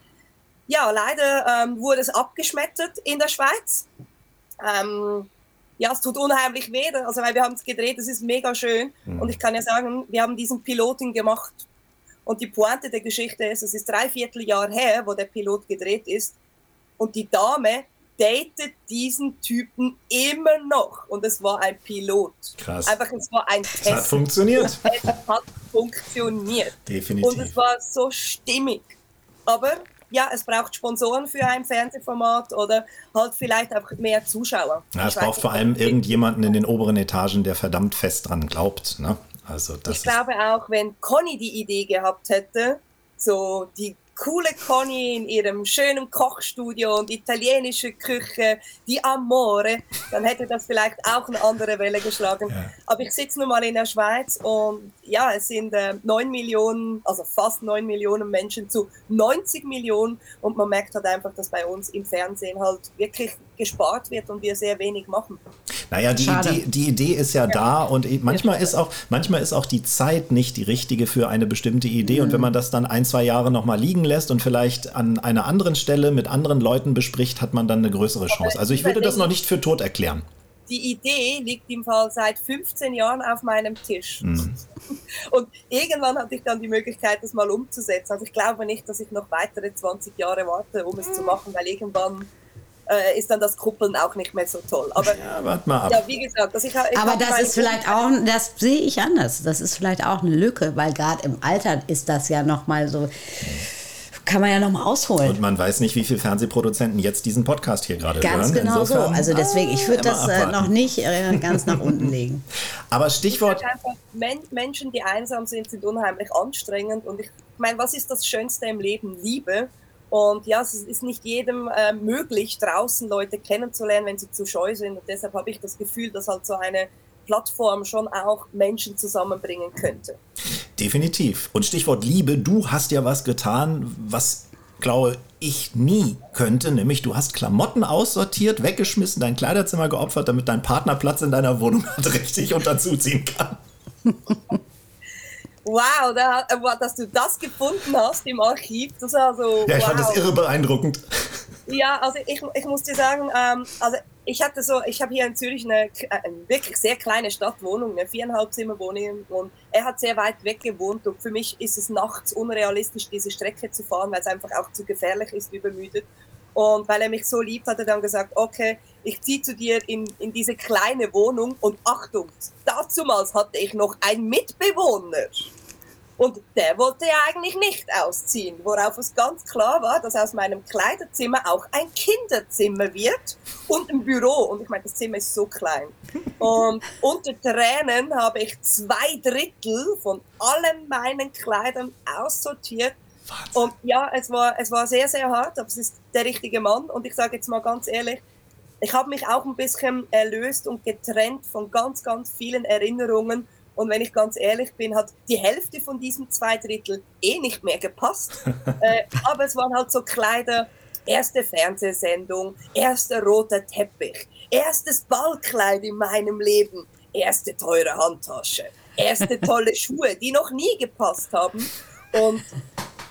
[SPEAKER 4] ja, leider ähm, wurde es abgeschmettert in der Schweiz. Ähm, ja, es tut unheimlich weh, also weil wir haben es gedreht, es ist mega schön. Mhm. Und ich kann ja sagen, wir haben diesen Piloten gemacht und die Pointe der Geschichte ist, es ist drei Vierteljahr her, wo der Pilot gedreht ist. Und die Dame datet diesen Typen immer noch. Und es war ein Pilot.
[SPEAKER 1] Krass.
[SPEAKER 4] Einfach, es war ein Test.
[SPEAKER 1] Es hat funktioniert.
[SPEAKER 4] Es hat funktioniert.
[SPEAKER 1] Definitiv.
[SPEAKER 4] Und es war so stimmig. Aber ja, es braucht Sponsoren für ein Fernsehformat oder halt vielleicht auch mehr Zuschauer.
[SPEAKER 1] Ja, es braucht vor allem irgendjemanden in den oberen Etagen, der verdammt fest dran glaubt. Ne? Also das
[SPEAKER 4] ich glaube auch, wenn Conny die Idee gehabt hätte, so die coole Conny in ihrem schönen Kochstudio und italienische Küche, die Amore, dann hätte das vielleicht auch eine andere Welle geschlagen. Ja. Aber ich sitze nun mal in der Schweiz und ja, es sind äh, 9 Millionen, also fast 9 Millionen Menschen zu 90 Millionen und man merkt halt einfach, dass bei uns im Fernsehen halt wirklich gespart wird und wir sehr wenig machen.
[SPEAKER 1] Naja, die, Idee, die Idee ist ja, ja. da und manchmal ist, auch, manchmal ist auch die Zeit nicht die richtige für eine bestimmte Idee. Mhm. Und wenn man das dann ein, zwei Jahre nochmal liegen lässt und vielleicht an einer anderen Stelle mit anderen Leuten bespricht, hat man dann eine größere Chance. Also ich würde das noch nicht für tot erklären.
[SPEAKER 4] Die Idee liegt im Fall seit 15 Jahren auf meinem Tisch. Mhm. Und irgendwann hatte ich dann die Möglichkeit, das mal umzusetzen. Also ich glaube nicht, dass ich noch weitere 20 Jahre warte, um es mhm. zu machen, weil irgendwann äh, ist dann das Kuppeln auch nicht mehr so toll. Aber
[SPEAKER 1] ja, warte mal ab.
[SPEAKER 4] Ja, wie gesagt, also ich, ich
[SPEAKER 2] aber das ist vielleicht auch, das sehe ich anders. Das ist vielleicht auch eine Lücke, weil gerade im Alter ist das ja noch mal so kann man ja noch mal ausholen.
[SPEAKER 1] Und man weiß nicht, wie viele Fernsehproduzenten jetzt diesen Podcast hier gerade
[SPEAKER 2] hören. Ganz genau Insofern, so. Also deswegen, ich würde das äh, noch nicht äh, ganz nach unten legen.
[SPEAKER 1] Aber Stichwort...
[SPEAKER 4] Men Menschen, die einsam sind, sind unheimlich anstrengend. Und ich meine, was ist das Schönste im Leben? Liebe. Und ja, es ist nicht jedem äh, möglich, draußen Leute kennenzulernen, wenn sie zu scheu sind. Und deshalb habe ich das Gefühl, dass halt so eine Plattform schon auch Menschen zusammenbringen könnte.
[SPEAKER 1] Definitiv. Und Stichwort Liebe, du hast ja was getan, was glaube ich nie könnte, nämlich du hast Klamotten aussortiert, weggeschmissen, dein Kleiderzimmer geopfert, damit dein Partner Platz in deiner Wohnung hat, richtig und dazuziehen kann.
[SPEAKER 4] wow, da, dass du das gefunden hast im Archiv, das war so.
[SPEAKER 1] Ja, ich
[SPEAKER 4] wow.
[SPEAKER 1] fand das irre beeindruckend.
[SPEAKER 4] Ja, also ich, ich muss dir sagen, ähm, also ich hatte so, ich habe hier in Zürich eine, eine, wirklich sehr kleine Stadtwohnung, eine viereinhalb Zimmerwohnung und er hat sehr weit weg gewohnt und für mich ist es nachts unrealistisch, diese Strecke zu fahren, weil es einfach auch zu gefährlich ist, übermüdet. Und weil er mich so liebt, hat er dann gesagt, okay, ich ziehe zu dir in, in diese kleine Wohnung und Achtung, dazumals hatte ich noch einen Mitbewohner. Und der wollte ja eigentlich nicht ausziehen, worauf es ganz klar war, dass aus meinem Kleiderzimmer auch ein Kinderzimmer wird und ein Büro. Und ich meine, das Zimmer ist so klein. Und unter Tränen habe ich zwei Drittel von allen meinen Kleidern aussortiert. Wahnsinn. Und ja, es war, es war sehr, sehr hart, aber es ist der richtige Mann. Und ich sage jetzt mal ganz ehrlich, ich habe mich auch ein bisschen erlöst und getrennt von ganz, ganz vielen Erinnerungen und wenn ich ganz ehrlich bin, hat die Hälfte von diesem zwei Drittel eh nicht mehr gepasst. äh, aber es waren halt so Kleider, erste Fernsehsendung, erster roter Teppich, erstes Ballkleid in meinem Leben, erste teure Handtasche, erste tolle Schuhe, die noch nie gepasst haben. Und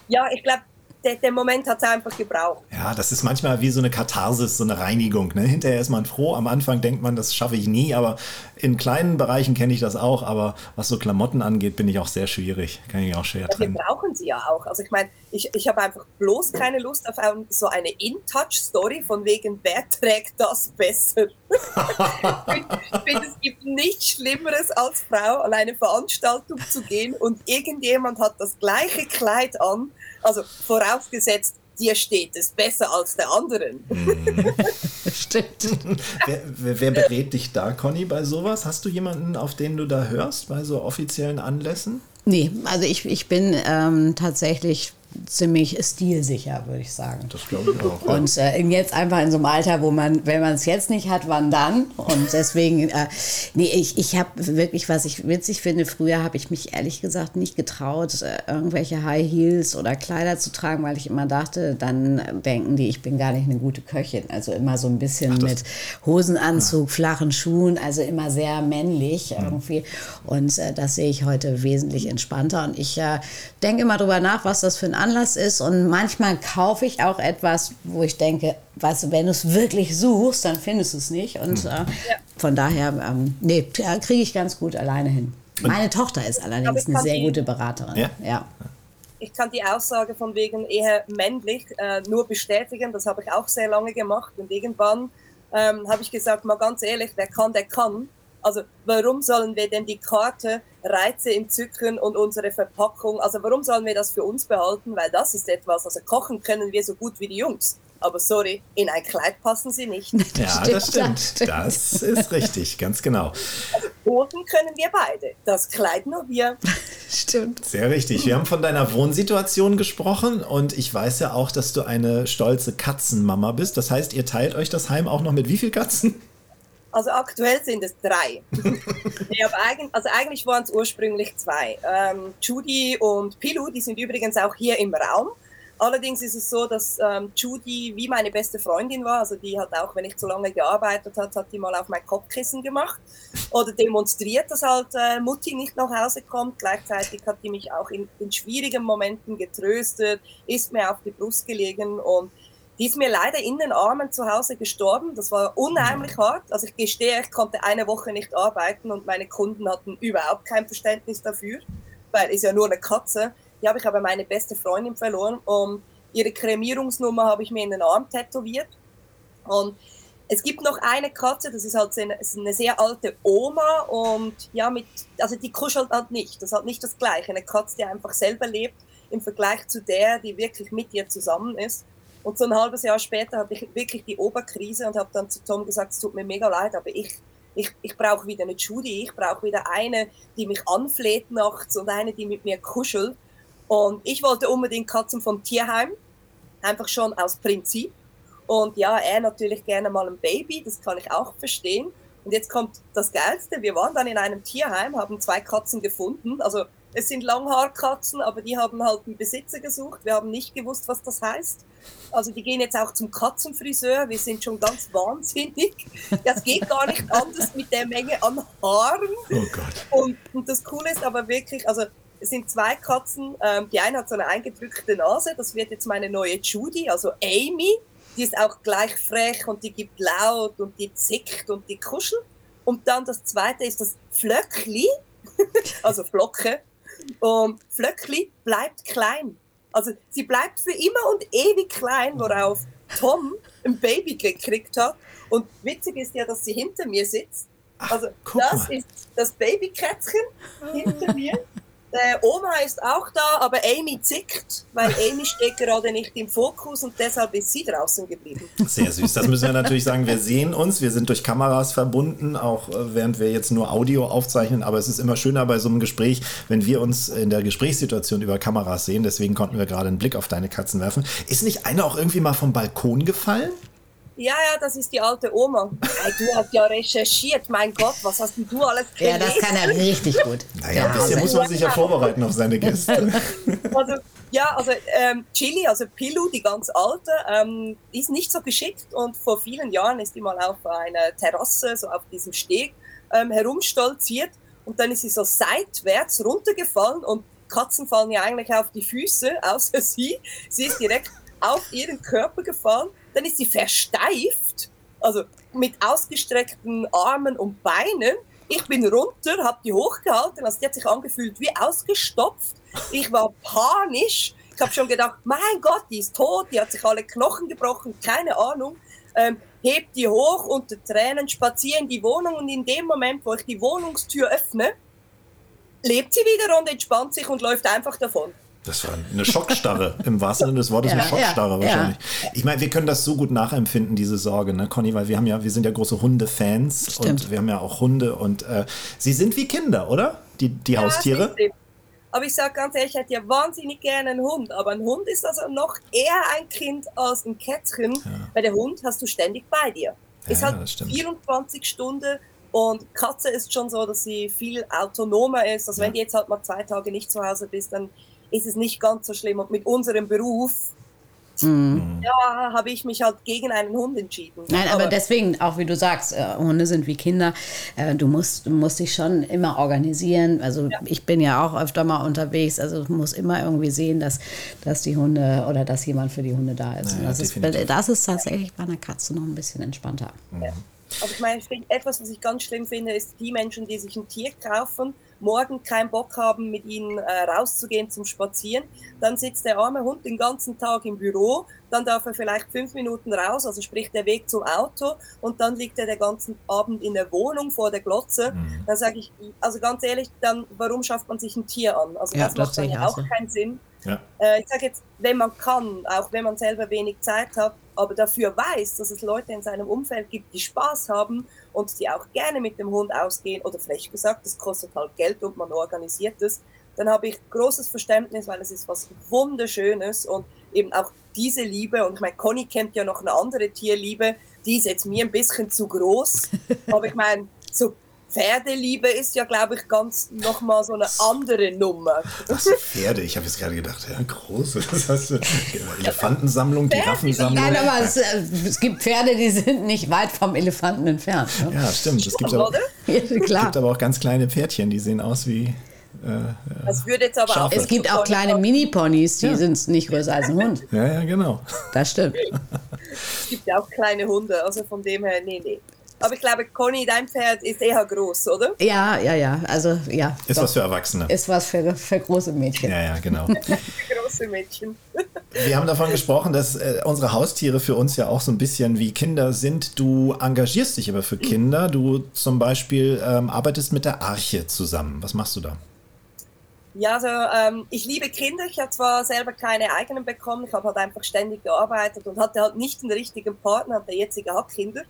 [SPEAKER 4] ja, ich glaube, der, der, Moment hat es einfach gebraucht.
[SPEAKER 1] Ja, das ist manchmal wie so eine Katharsis, so eine Reinigung. Ne? Hinterher ist man froh, am Anfang denkt man, das schaffe ich nie, aber in kleinen Bereichen kenne ich das auch, aber was so Klamotten angeht, bin ich auch sehr schwierig. Kann ich auch schwer trennen.
[SPEAKER 4] Wir brauchen sie ja auch. Also ich meine, ich, ich habe einfach bloß keine Lust auf so eine In-Touch-Story von wegen, wer trägt das besser? ich finde, es gibt nichts Schlimmeres als Frau an eine Veranstaltung zu gehen und irgendjemand hat das gleiche Kleid an also vorausgesetzt, dir steht es besser als der anderen.
[SPEAKER 1] Mhm. Stimmt. wer, wer, wer, berät dich da, Conny, bei sowas? Hast du jemanden, auf den du da hörst, bei so offiziellen Anlässen?
[SPEAKER 2] Nee, also ich, ich bin ähm, tatsächlich ziemlich stilsicher, würde ich sagen.
[SPEAKER 1] Das glaube ich auch.
[SPEAKER 2] Und äh, jetzt einfach in so einem Alter, wo man, wenn man es jetzt nicht hat, wann dann? Und deswegen, äh, nee, ich, ich habe wirklich, was ich witzig finde, früher habe ich mich ehrlich gesagt nicht getraut, äh, irgendwelche High Heels oder Kleider zu tragen, weil ich immer dachte, dann denken die, ich bin gar nicht eine gute Köchin. Also immer so ein bisschen Ach, mit Hosenanzug, ja. flachen Schuhen, also immer sehr männlich ja. irgendwie. Und äh, das sehe ich heute wesentlich entspannter. Und ich äh, denke immer drüber nach, was das für ein Anlass ist. Und manchmal kaufe ich auch etwas, wo ich denke, weißt du, wenn du es wirklich suchst, dann findest du es nicht. Und äh, ja. von daher, ähm, nee, kriege ich ganz gut alleine hin. Meine Tochter ist allerdings eine sehr gute Beraterin. Ja. ja.
[SPEAKER 4] Ich kann die Aussage von wegen eher männlich äh, nur bestätigen. Das habe ich auch sehr lange gemacht. Und irgendwann ähm, habe ich gesagt, mal ganz ehrlich, wer kann, der kann. Also warum sollen wir denn die Karte Reize entzücken und unsere Verpackung, also warum sollen wir das für uns behalten? Weil das ist etwas, also kochen können wir so gut wie die Jungs. Aber sorry, in ein Kleid passen sie nicht.
[SPEAKER 1] Ja, das stimmt. Das ist richtig, ganz genau.
[SPEAKER 4] Also kochen können wir beide. Das Kleid nur wir.
[SPEAKER 2] Stimmt.
[SPEAKER 1] Sehr richtig. Wir haben von deiner Wohnsituation gesprochen und ich weiß ja auch, dass du eine stolze Katzenmama bist. Das heißt, ihr teilt euch das Heim auch noch mit wie viel Katzen?
[SPEAKER 4] Also aktuell sind es drei. nee, aber eigentlich, also eigentlich waren es ursprünglich zwei. Ähm, Judy und Pilu, die sind übrigens auch hier im Raum. Allerdings ist es so, dass ähm, Judy wie meine beste Freundin war. Also die hat auch, wenn ich zu lange gearbeitet hat, hat die mal auf mein Kopfkissen gemacht oder demonstriert, dass halt äh, Mutti nicht nach Hause kommt. Gleichzeitig hat die mich auch in, in schwierigen Momenten getröstet, ist mir auf die Brust gelegen und die ist mir leider in den Armen zu Hause gestorben. Das war unheimlich hart. Also ich gestehe, ich konnte eine Woche nicht arbeiten und meine Kunden hatten überhaupt kein Verständnis dafür, weil ist ja nur eine Katze. Die habe ich aber meine beste Freundin verloren und ihre Kremierungsnummer habe ich mir in den Arm tätowiert. Und es gibt noch eine Katze, das ist halt eine, eine sehr alte Oma und ja, mit, also die kuschelt halt nicht. Das ist halt nicht das Gleiche. Eine Katze, die einfach selber lebt im Vergleich zu der, die wirklich mit ihr zusammen ist. Und so ein halbes Jahr später hatte ich wirklich die Oberkrise und habe dann zu Tom gesagt, es tut mir mega leid, aber ich, ich, ich brauche wieder eine Judy, ich brauche wieder eine, die mich anfleht nachts und eine, die mit mir kuschelt. Und ich wollte unbedingt Katzen vom Tierheim, einfach schon aus Prinzip. Und ja, er natürlich gerne mal ein Baby, das kann ich auch verstehen. Und jetzt kommt das Geilste, wir waren dann in einem Tierheim, haben zwei Katzen gefunden, also es sind Langhaarkatzen, aber die haben halt einen Besitzer gesucht. Wir haben nicht gewusst, was das heißt. Also die gehen jetzt auch zum Katzenfriseur. Wir sind schon ganz wahnsinnig. Das geht gar nicht anders mit der Menge an Haaren.
[SPEAKER 1] Oh Gott.
[SPEAKER 4] Und, und das Coole ist aber wirklich, also es sind zwei Katzen. Ähm, die eine hat so eine eingedrückte Nase. Das wird jetzt meine neue Judy, also Amy. Die ist auch gleich frech und die gibt laut und die zickt und die kuschelt. Und dann das zweite ist das Flöckli, also Flocke. Und Flöckli bleibt klein. Also sie bleibt für immer und ewig klein, worauf Tom ein Baby gekriegt hat. Und witzig ist ja, dass sie hinter mir sitzt. Also das ist das Babykätzchen hinter mir. Der Oma ist auch da, aber Amy zickt, weil Amy steht gerade nicht im Fokus und deshalb ist sie draußen geblieben.
[SPEAKER 1] Sehr süß. Das müssen wir natürlich sagen. Wir sehen uns, wir sind durch Kameras verbunden, auch äh, während wir jetzt nur Audio aufzeichnen. Aber es ist immer schöner bei so einem Gespräch, wenn wir uns in der Gesprächssituation über Kameras sehen. Deswegen konnten wir gerade einen Blick auf deine Katzen werfen. Ist nicht eine auch irgendwie mal vom Balkon gefallen?
[SPEAKER 4] Ja, ja, das ist die alte Oma. Hey, du hast ja recherchiert, mein Gott, was hast denn du alles
[SPEAKER 2] gelesen? Ja, das kann er richtig gut.
[SPEAKER 1] Naja, ein bisschen muss man sich ja vorbereiten auf seine Gäste.
[SPEAKER 4] Also, ja, also ähm, Chili, also Pilu, die ganz alte, ähm, ist nicht so geschickt und vor vielen Jahren ist die mal auf einer Terrasse, so auf diesem Steg, ähm, herumstolziert und dann ist sie so seitwärts runtergefallen und Katzen fallen ja eigentlich auf die Füße, außer sie. Sie ist direkt auf ihren Körper gefallen dann ist sie versteift, also mit ausgestreckten Armen und Beinen. Ich bin runter, habe die hochgehalten, also die hat sich angefühlt wie ausgestopft. Ich war panisch. Ich habe schon gedacht, mein Gott, die ist tot, die hat sich alle Knochen gebrochen, keine Ahnung. Ähm, hebt die hoch unter Tränen, spaziere in die Wohnung und in dem Moment, wo ich die Wohnungstür öffne, lebt sie wieder und entspannt sich und läuft einfach davon.
[SPEAKER 1] Das war eine Schockstarre, im wahrsten Sinne des Wortes ja, eine Schockstarre ja, wahrscheinlich. Ja. Ich meine, wir können das so gut nachempfinden, diese Sorge, ne, Conny, weil wir haben ja, wir sind ja große Hundefans und wir haben ja auch Hunde und äh, sie sind wie Kinder, oder? Die, die Haustiere?
[SPEAKER 4] Aber ich sage ganz ehrlich, ich hätte ja wahnsinnig gerne einen Hund, aber ein Hund ist also noch eher ein Kind als ein Kätzchen, weil der Hund hast du ständig bei dir. Ist halt 24 Stunden und Katze ist schon so, dass sie viel autonomer ist. Also wenn du jetzt halt mal zwei Tage nicht zu Hause bist, dann ist es nicht ganz so schlimm. Und mit unserem Beruf Mhm. Ja, habe ich mich halt gegen einen Hund entschieden.
[SPEAKER 2] Nein, aber, aber deswegen, auch wie du sagst, äh, Hunde sind wie Kinder. Äh, du, musst, du musst dich schon immer organisieren. Also ja. ich bin ja auch öfter mal unterwegs. Also du musst immer irgendwie sehen, dass, dass die Hunde oder dass jemand für die Hunde da ist. Ja, das, ist das ist tatsächlich bei einer Katze noch ein bisschen entspannter.
[SPEAKER 4] Ja. Aber ich meine, etwas, was ich ganz schlimm finde, ist die Menschen, die sich ein Tier kaufen morgen keinen Bock haben, mit ihnen äh, rauszugehen zum Spazieren, dann sitzt der arme Hund den ganzen Tag im Büro, dann darf er vielleicht fünf Minuten raus, also sprich der Weg zum Auto und dann liegt er den ganzen Abend in der Wohnung vor der Glotze. Mhm. Dann sage ich, also ganz ehrlich, dann warum schafft man sich ein Tier an? Also ja, das, macht dann ja auch keinen Sinn. Ja. Äh, ich sage jetzt, wenn man kann, auch wenn man selber wenig Zeit hat, aber dafür weiß, dass es Leute in seinem Umfeld gibt, die Spaß haben und die auch gerne mit dem Hund ausgehen, oder vielleicht gesagt, das kostet halt Geld und man organisiert es, dann habe ich großes Verständnis, weil es ist was Wunderschönes und eben auch diese Liebe, und ich meine, Conny kennt ja noch eine andere Tierliebe, die ist jetzt mir ein bisschen zu groß, aber ich meine, so Pferdeliebe ist ja, glaube ich, ganz nochmal so eine andere Nummer.
[SPEAKER 1] Was, Pferde? Ich habe jetzt gerade gedacht, ja, große. Das heißt, Elefantensammlung, Giraffensammlung.
[SPEAKER 2] Nein, aber es, äh, es, gibt Pferde, die sind nicht weit vom Elefanten entfernt.
[SPEAKER 1] Ne? Ja, stimmt. Es gibt, aber, ja, es gibt aber auch ganz kleine Pferdchen, die sehen aus wie.
[SPEAKER 4] Äh, das würde jetzt aber
[SPEAKER 2] auch es gibt auch kleine Mini-Ponys, die ja. sind nicht größer als ein Hund.
[SPEAKER 1] Ja, ja, genau.
[SPEAKER 2] Das stimmt.
[SPEAKER 4] es gibt ja auch kleine Hunde, also von dem her, nee, nee. Aber ich glaube, Conny, dein Pferd ist eher groß, oder?
[SPEAKER 2] Ja, ja, ja. Also, ja.
[SPEAKER 1] Ist doch. was für Erwachsene.
[SPEAKER 2] Ist was für, für große Mädchen.
[SPEAKER 1] Ja, ja, genau.
[SPEAKER 4] für große Mädchen.
[SPEAKER 1] Wir haben davon gesprochen, dass äh, unsere Haustiere für uns ja auch so ein bisschen wie Kinder sind. Du engagierst dich aber für Kinder. Du zum Beispiel ähm, arbeitest mit der Arche zusammen. Was machst du da?
[SPEAKER 4] Ja, also ähm, ich liebe Kinder. Ich habe zwar selber keine eigenen bekommen, ich habe halt einfach ständig gearbeitet und hatte halt nicht den richtigen Partner. Der jetzige hat Kinder.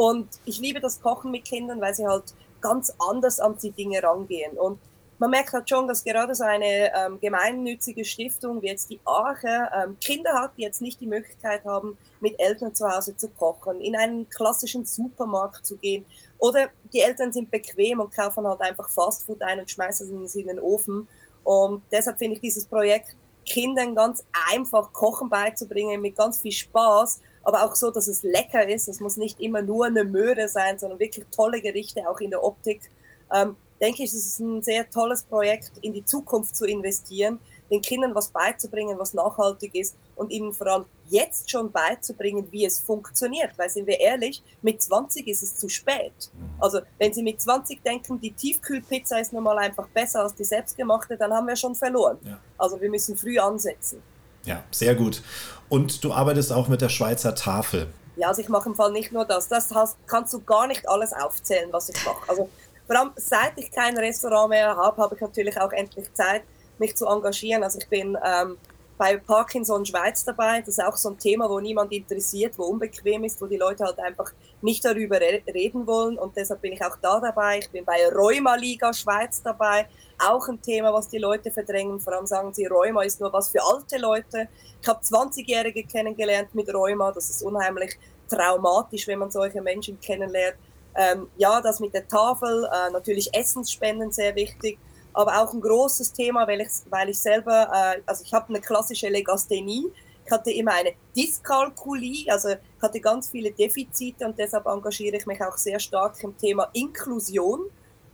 [SPEAKER 4] Und ich liebe das Kochen mit Kindern, weil sie halt ganz anders an die Dinge rangehen. Und man merkt halt schon, dass gerade so eine ähm, gemeinnützige Stiftung wie jetzt die Arche ähm, Kinder hat, die jetzt nicht die Möglichkeit haben, mit Eltern zu Hause zu kochen, in einen klassischen Supermarkt zu gehen. Oder die Eltern sind bequem und kaufen halt einfach Fastfood ein und schmeißen es in den Ofen. Und deshalb finde ich dieses Projekt, Kindern ganz einfach Kochen beizubringen mit ganz viel Spaß aber auch so, dass es lecker ist. Es muss nicht immer nur eine Möhre sein, sondern wirklich tolle Gerichte, auch in der Optik. Ähm, denke ich, ist es ein sehr tolles Projekt, in die Zukunft zu investieren, den Kindern was beizubringen, was nachhaltig ist und ihnen vor allem jetzt schon beizubringen, wie es funktioniert. Weil sind wir ehrlich, mit 20 ist es zu spät. Also wenn Sie mit 20 denken, die Tiefkühlpizza ist nun mal einfach besser als die selbstgemachte, dann haben wir schon verloren. Ja. Also wir müssen früh ansetzen.
[SPEAKER 1] Ja, sehr gut. Und du arbeitest auch mit der Schweizer Tafel.
[SPEAKER 4] Ja, also ich mache im Fall nicht nur das. Das hast, kannst du gar nicht alles aufzählen, was ich mache. Also vor allem seit ich kein Restaurant mehr habe, habe ich natürlich auch endlich Zeit, mich zu engagieren. Also ich bin ähm, bei Parkinson Schweiz dabei. Das ist auch so ein Thema, wo niemand interessiert, wo unbequem ist, wo die Leute halt einfach nicht darüber reden wollen. Und deshalb bin ich auch da dabei. Ich bin bei Rheuma Liga Schweiz dabei. Auch ein Thema, was die Leute verdrängen. Vor allem sagen sie, Rheuma ist nur was für alte Leute. Ich habe 20-Jährige kennengelernt mit Rheuma. Das ist unheimlich traumatisch, wenn man solche Menschen kennenlernt. Ähm, ja, das mit der Tafel, äh, natürlich Essensspenden sehr wichtig aber auch ein großes Thema, weil ich, weil ich selber, äh, also ich habe eine klassische Legasthenie, ich hatte immer eine Dyskalkulie, also ich hatte ganz viele Defizite und deshalb engagiere ich mich auch sehr stark im Thema Inklusion.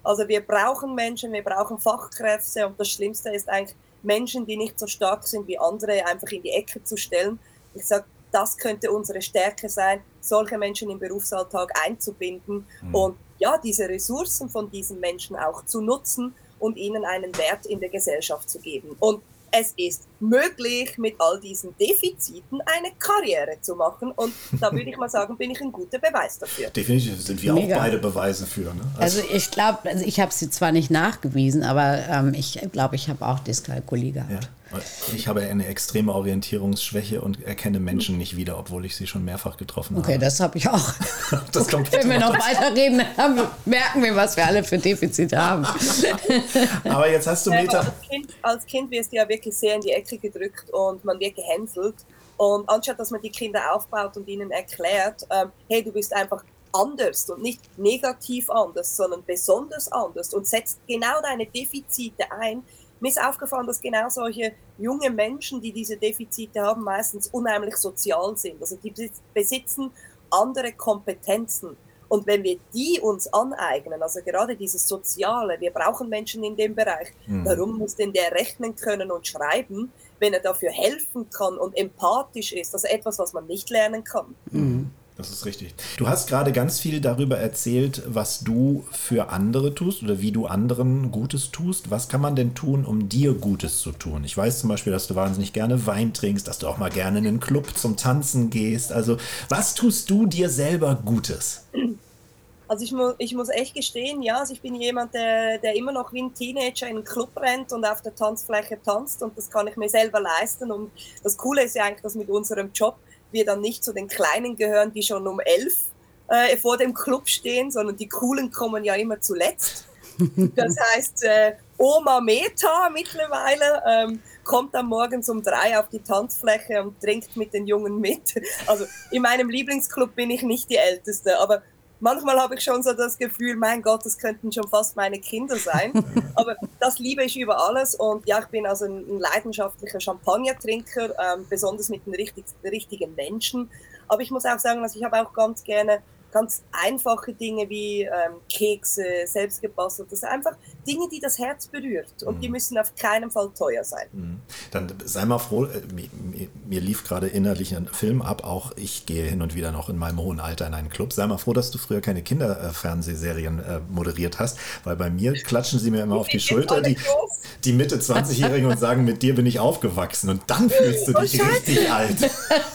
[SPEAKER 4] Also wir brauchen Menschen, wir brauchen Fachkräfte und das Schlimmste ist eigentlich Menschen, die nicht so stark sind wie andere, einfach in die Ecke zu stellen. Ich sage, das könnte unsere Stärke sein, solche Menschen im Berufsalltag einzubinden mhm. und ja, diese Ressourcen von diesen Menschen auch zu nutzen und ihnen einen Wert in der Gesellschaft zu geben. Und es ist möglich, mit all diesen Defiziten eine Karriere zu machen. Und da würde ich mal sagen, bin ich ein guter Beweis dafür.
[SPEAKER 1] Definitiv sind wir Mega. auch beide Beweise für. Ne?
[SPEAKER 2] Also, also, ich glaube, also ich habe sie zwar nicht nachgewiesen, aber ähm, ich glaube, ich habe auch Dyskalkulie gehabt. Ja.
[SPEAKER 1] Ich habe eine extreme Orientierungsschwäche und erkenne Menschen nicht wieder, obwohl ich sie schon mehrfach getroffen
[SPEAKER 2] okay,
[SPEAKER 1] habe.
[SPEAKER 2] Okay, das habe ich auch. das kommt Wenn wir noch weiterreden, dann merken wir, was wir alle für Defizite haben.
[SPEAKER 1] Aber jetzt hast du Meta.
[SPEAKER 4] Als kind, als kind wirst du ja wirklich sehr in die Ecke gedrückt und man wird gehänselt. Und anstatt dass man die Kinder aufbaut und ihnen erklärt, ähm, hey, du bist einfach anders und nicht negativ anders, sondern besonders anders und setzt genau deine Defizite ein, mir ist aufgefallen, dass genau solche junge Menschen, die diese Defizite haben, meistens unheimlich sozial sind. Also die besitzen andere Kompetenzen. Und wenn wir die uns aneignen, also gerade dieses Soziale, wir brauchen Menschen in dem Bereich, mhm. warum muss denn der rechnen können und schreiben, wenn er dafür helfen kann und empathisch ist, also etwas, was man nicht lernen kann.
[SPEAKER 1] Mhm. Das ist richtig. Du hast gerade ganz viel darüber erzählt, was du für andere tust oder wie du anderen Gutes tust. Was kann man denn tun, um dir Gutes zu tun? Ich weiß zum Beispiel, dass du wahnsinnig gerne Wein trinkst, dass du auch mal gerne in den Club zum Tanzen gehst. Also, was tust du dir selber Gutes?
[SPEAKER 4] Also ich muss, ich muss echt gestehen, ja, also ich bin jemand, der, der immer noch wie ein Teenager in den Club rennt und auf der Tanzfläche tanzt und das kann ich mir selber leisten. Und das Coole ist ja eigentlich, dass mit unserem Job wir dann nicht zu den Kleinen gehören, die schon um elf äh, vor dem Club stehen, sondern die Coolen kommen ja immer zuletzt. Das heißt, äh, Oma Meta mittlerweile ähm, kommt dann morgens um drei auf die Tanzfläche und trinkt mit den Jungen mit. Also in meinem Lieblingsclub bin ich nicht die Älteste, aber manchmal habe ich schon so das Gefühl, mein Gott, das könnten schon fast meine Kinder sein. Aber das liebe ich über alles. Und ja, ich bin also ein, leidenschaftlicher Champagnertrinker, ähm, besonders mit den richtig, richtigen Menschen. Aber ich muss auch sagen, also ich habe auch ganz gerne ganz einfache Dinge wie ähm, Kekse, selbstgebastelt. Das sind einfach Dinge, die das Herz berührt und mhm. die müssen auf keinen Fall teuer sein. Mhm.
[SPEAKER 1] Dann sei mal froh, äh, mir, mir, mir, lief gerade innerlich ein Film ab, auch ich gehe hin und wieder noch in meinem hohen Alter in einen Club. Sei mal froh, dass du früher keine Kinderfernsehserien äh, moderiert hast, weil bei mir klatschen sie mir immer auf die Schulter, die, die Mitte 20-Jährigen und sagen, mit dir bin ich aufgewachsen und dann fühlst du oh, dich oh, richtig alt.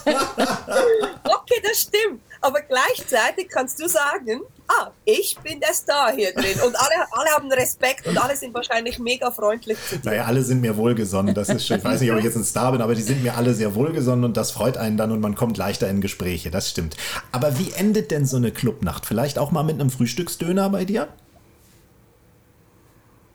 [SPEAKER 4] okay, das stimmt aber gleichzeitig kannst du sagen, ah, ich bin der Star hier drin. Und alle, alle haben Respekt und alle sind wahrscheinlich mega freundlich
[SPEAKER 1] zu dir. Naja, alle sind mir wohlgesonnen. Das ist schön. Ich weiß nicht, ob ich jetzt ein Star bin, aber die sind mir alle sehr wohlgesonnen und das freut einen dann und man kommt leichter in Gespräche. Das stimmt. Aber wie endet denn so eine Clubnacht? Vielleicht auch mal mit einem Frühstücksdöner bei dir?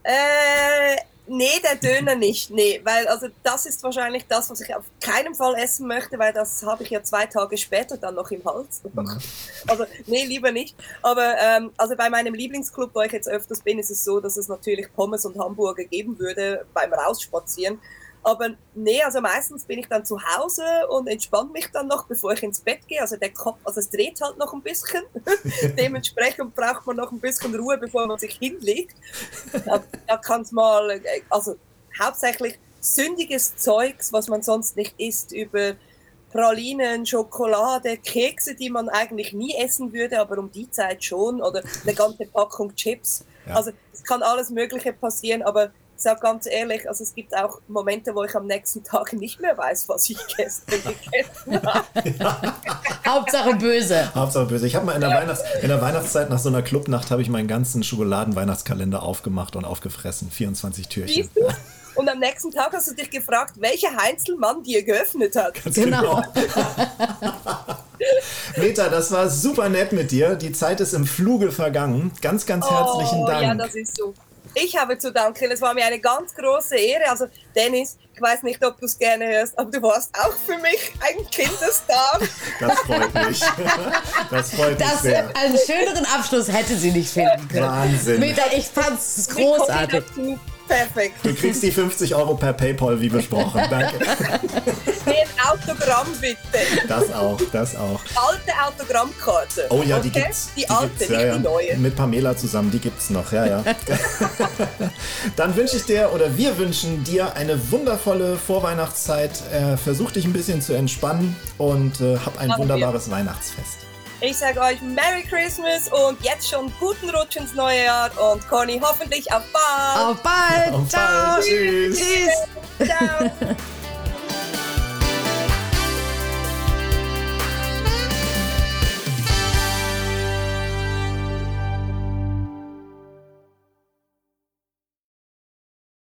[SPEAKER 4] Äh Nee, der Döner nicht. Nee, weil also das ist wahrscheinlich das, was ich auf keinen Fall essen möchte, weil das habe ich ja zwei Tage später dann noch im Hals. Mhm. Also nee, lieber nicht. Aber ähm, also bei meinem Lieblingsclub, wo ich jetzt öfters bin, ist es so, dass es natürlich Pommes und Hamburger geben würde beim Rausspazieren. Aber nee, also meistens bin ich dann zu Hause und entspanne mich dann noch, bevor ich ins Bett gehe. Also der Kopf, also es dreht halt noch ein bisschen. Dementsprechend braucht man noch ein bisschen Ruhe, bevor man sich hinlegt. Da, da kann es mal, also hauptsächlich sündiges Zeugs, was man sonst nicht isst, über Pralinen, Schokolade, Kekse, die man eigentlich nie essen würde, aber um die Zeit schon, oder eine ganze Packung Chips. Ja. Also es kann alles Mögliche passieren, aber ich sage ganz ehrlich, also es gibt auch Momente, wo ich am nächsten Tag nicht mehr weiß, was ich gestern gegessen habe.
[SPEAKER 2] Hauptsache böse.
[SPEAKER 1] Hauptsache böse. Ich habe mal in der. Weihnachts-, in der Weihnachtszeit nach so einer Clubnacht habe ich meinen ganzen Schokoladen-Weihnachtskalender aufgemacht und aufgefressen. 24 Türchen. Siehst du?
[SPEAKER 4] Und am nächsten Tag hast du dich gefragt, welcher Heinzelmann dir geöffnet hat.
[SPEAKER 1] Ganz genau. Meta, das war super nett mit dir. Die Zeit ist im Fluge vergangen. Ganz, ganz herzlichen oh, Dank.
[SPEAKER 4] Ja, das ist so. Ich habe zu danken. Es war mir eine ganz große Ehre. Also, Dennis, ich weiß nicht, ob du es gerne hörst, aber du warst auch für mich ein Kinderstar.
[SPEAKER 1] Das freut mich. Das freut das, mich sehr.
[SPEAKER 2] Einen schöneren Abschluss hätte sie nicht finden können.
[SPEAKER 1] Wahnsinn.
[SPEAKER 2] Meta, ich fand es großartig.
[SPEAKER 4] Perfekt.
[SPEAKER 1] Du kriegst die 50 Euro per PayPal, wie besprochen. Danke.
[SPEAKER 4] Ein Autogramm bitte.
[SPEAKER 1] Das auch, das auch.
[SPEAKER 4] Alte Autogrammkarte.
[SPEAKER 1] Oh ja, okay? die gibt's.
[SPEAKER 4] Die, die alte, gibt's, nicht
[SPEAKER 1] ja,
[SPEAKER 4] die neue.
[SPEAKER 1] Mit Pamela zusammen, die gibt's noch, ja, ja. Dann wünsche ich dir oder wir wünschen dir eine wundervolle Vorweihnachtszeit. Äh, versuch dich ein bisschen zu entspannen und äh, hab ein Machen wunderbares wir. Weihnachtsfest.
[SPEAKER 4] Ich sage euch Merry Christmas und jetzt schon guten Rutsch ins neue Jahr und Conny hoffentlich auf bald.
[SPEAKER 2] Auf bald.
[SPEAKER 1] Auf Ciao. Bald. Tschüss.
[SPEAKER 2] Tschüss. Ciao.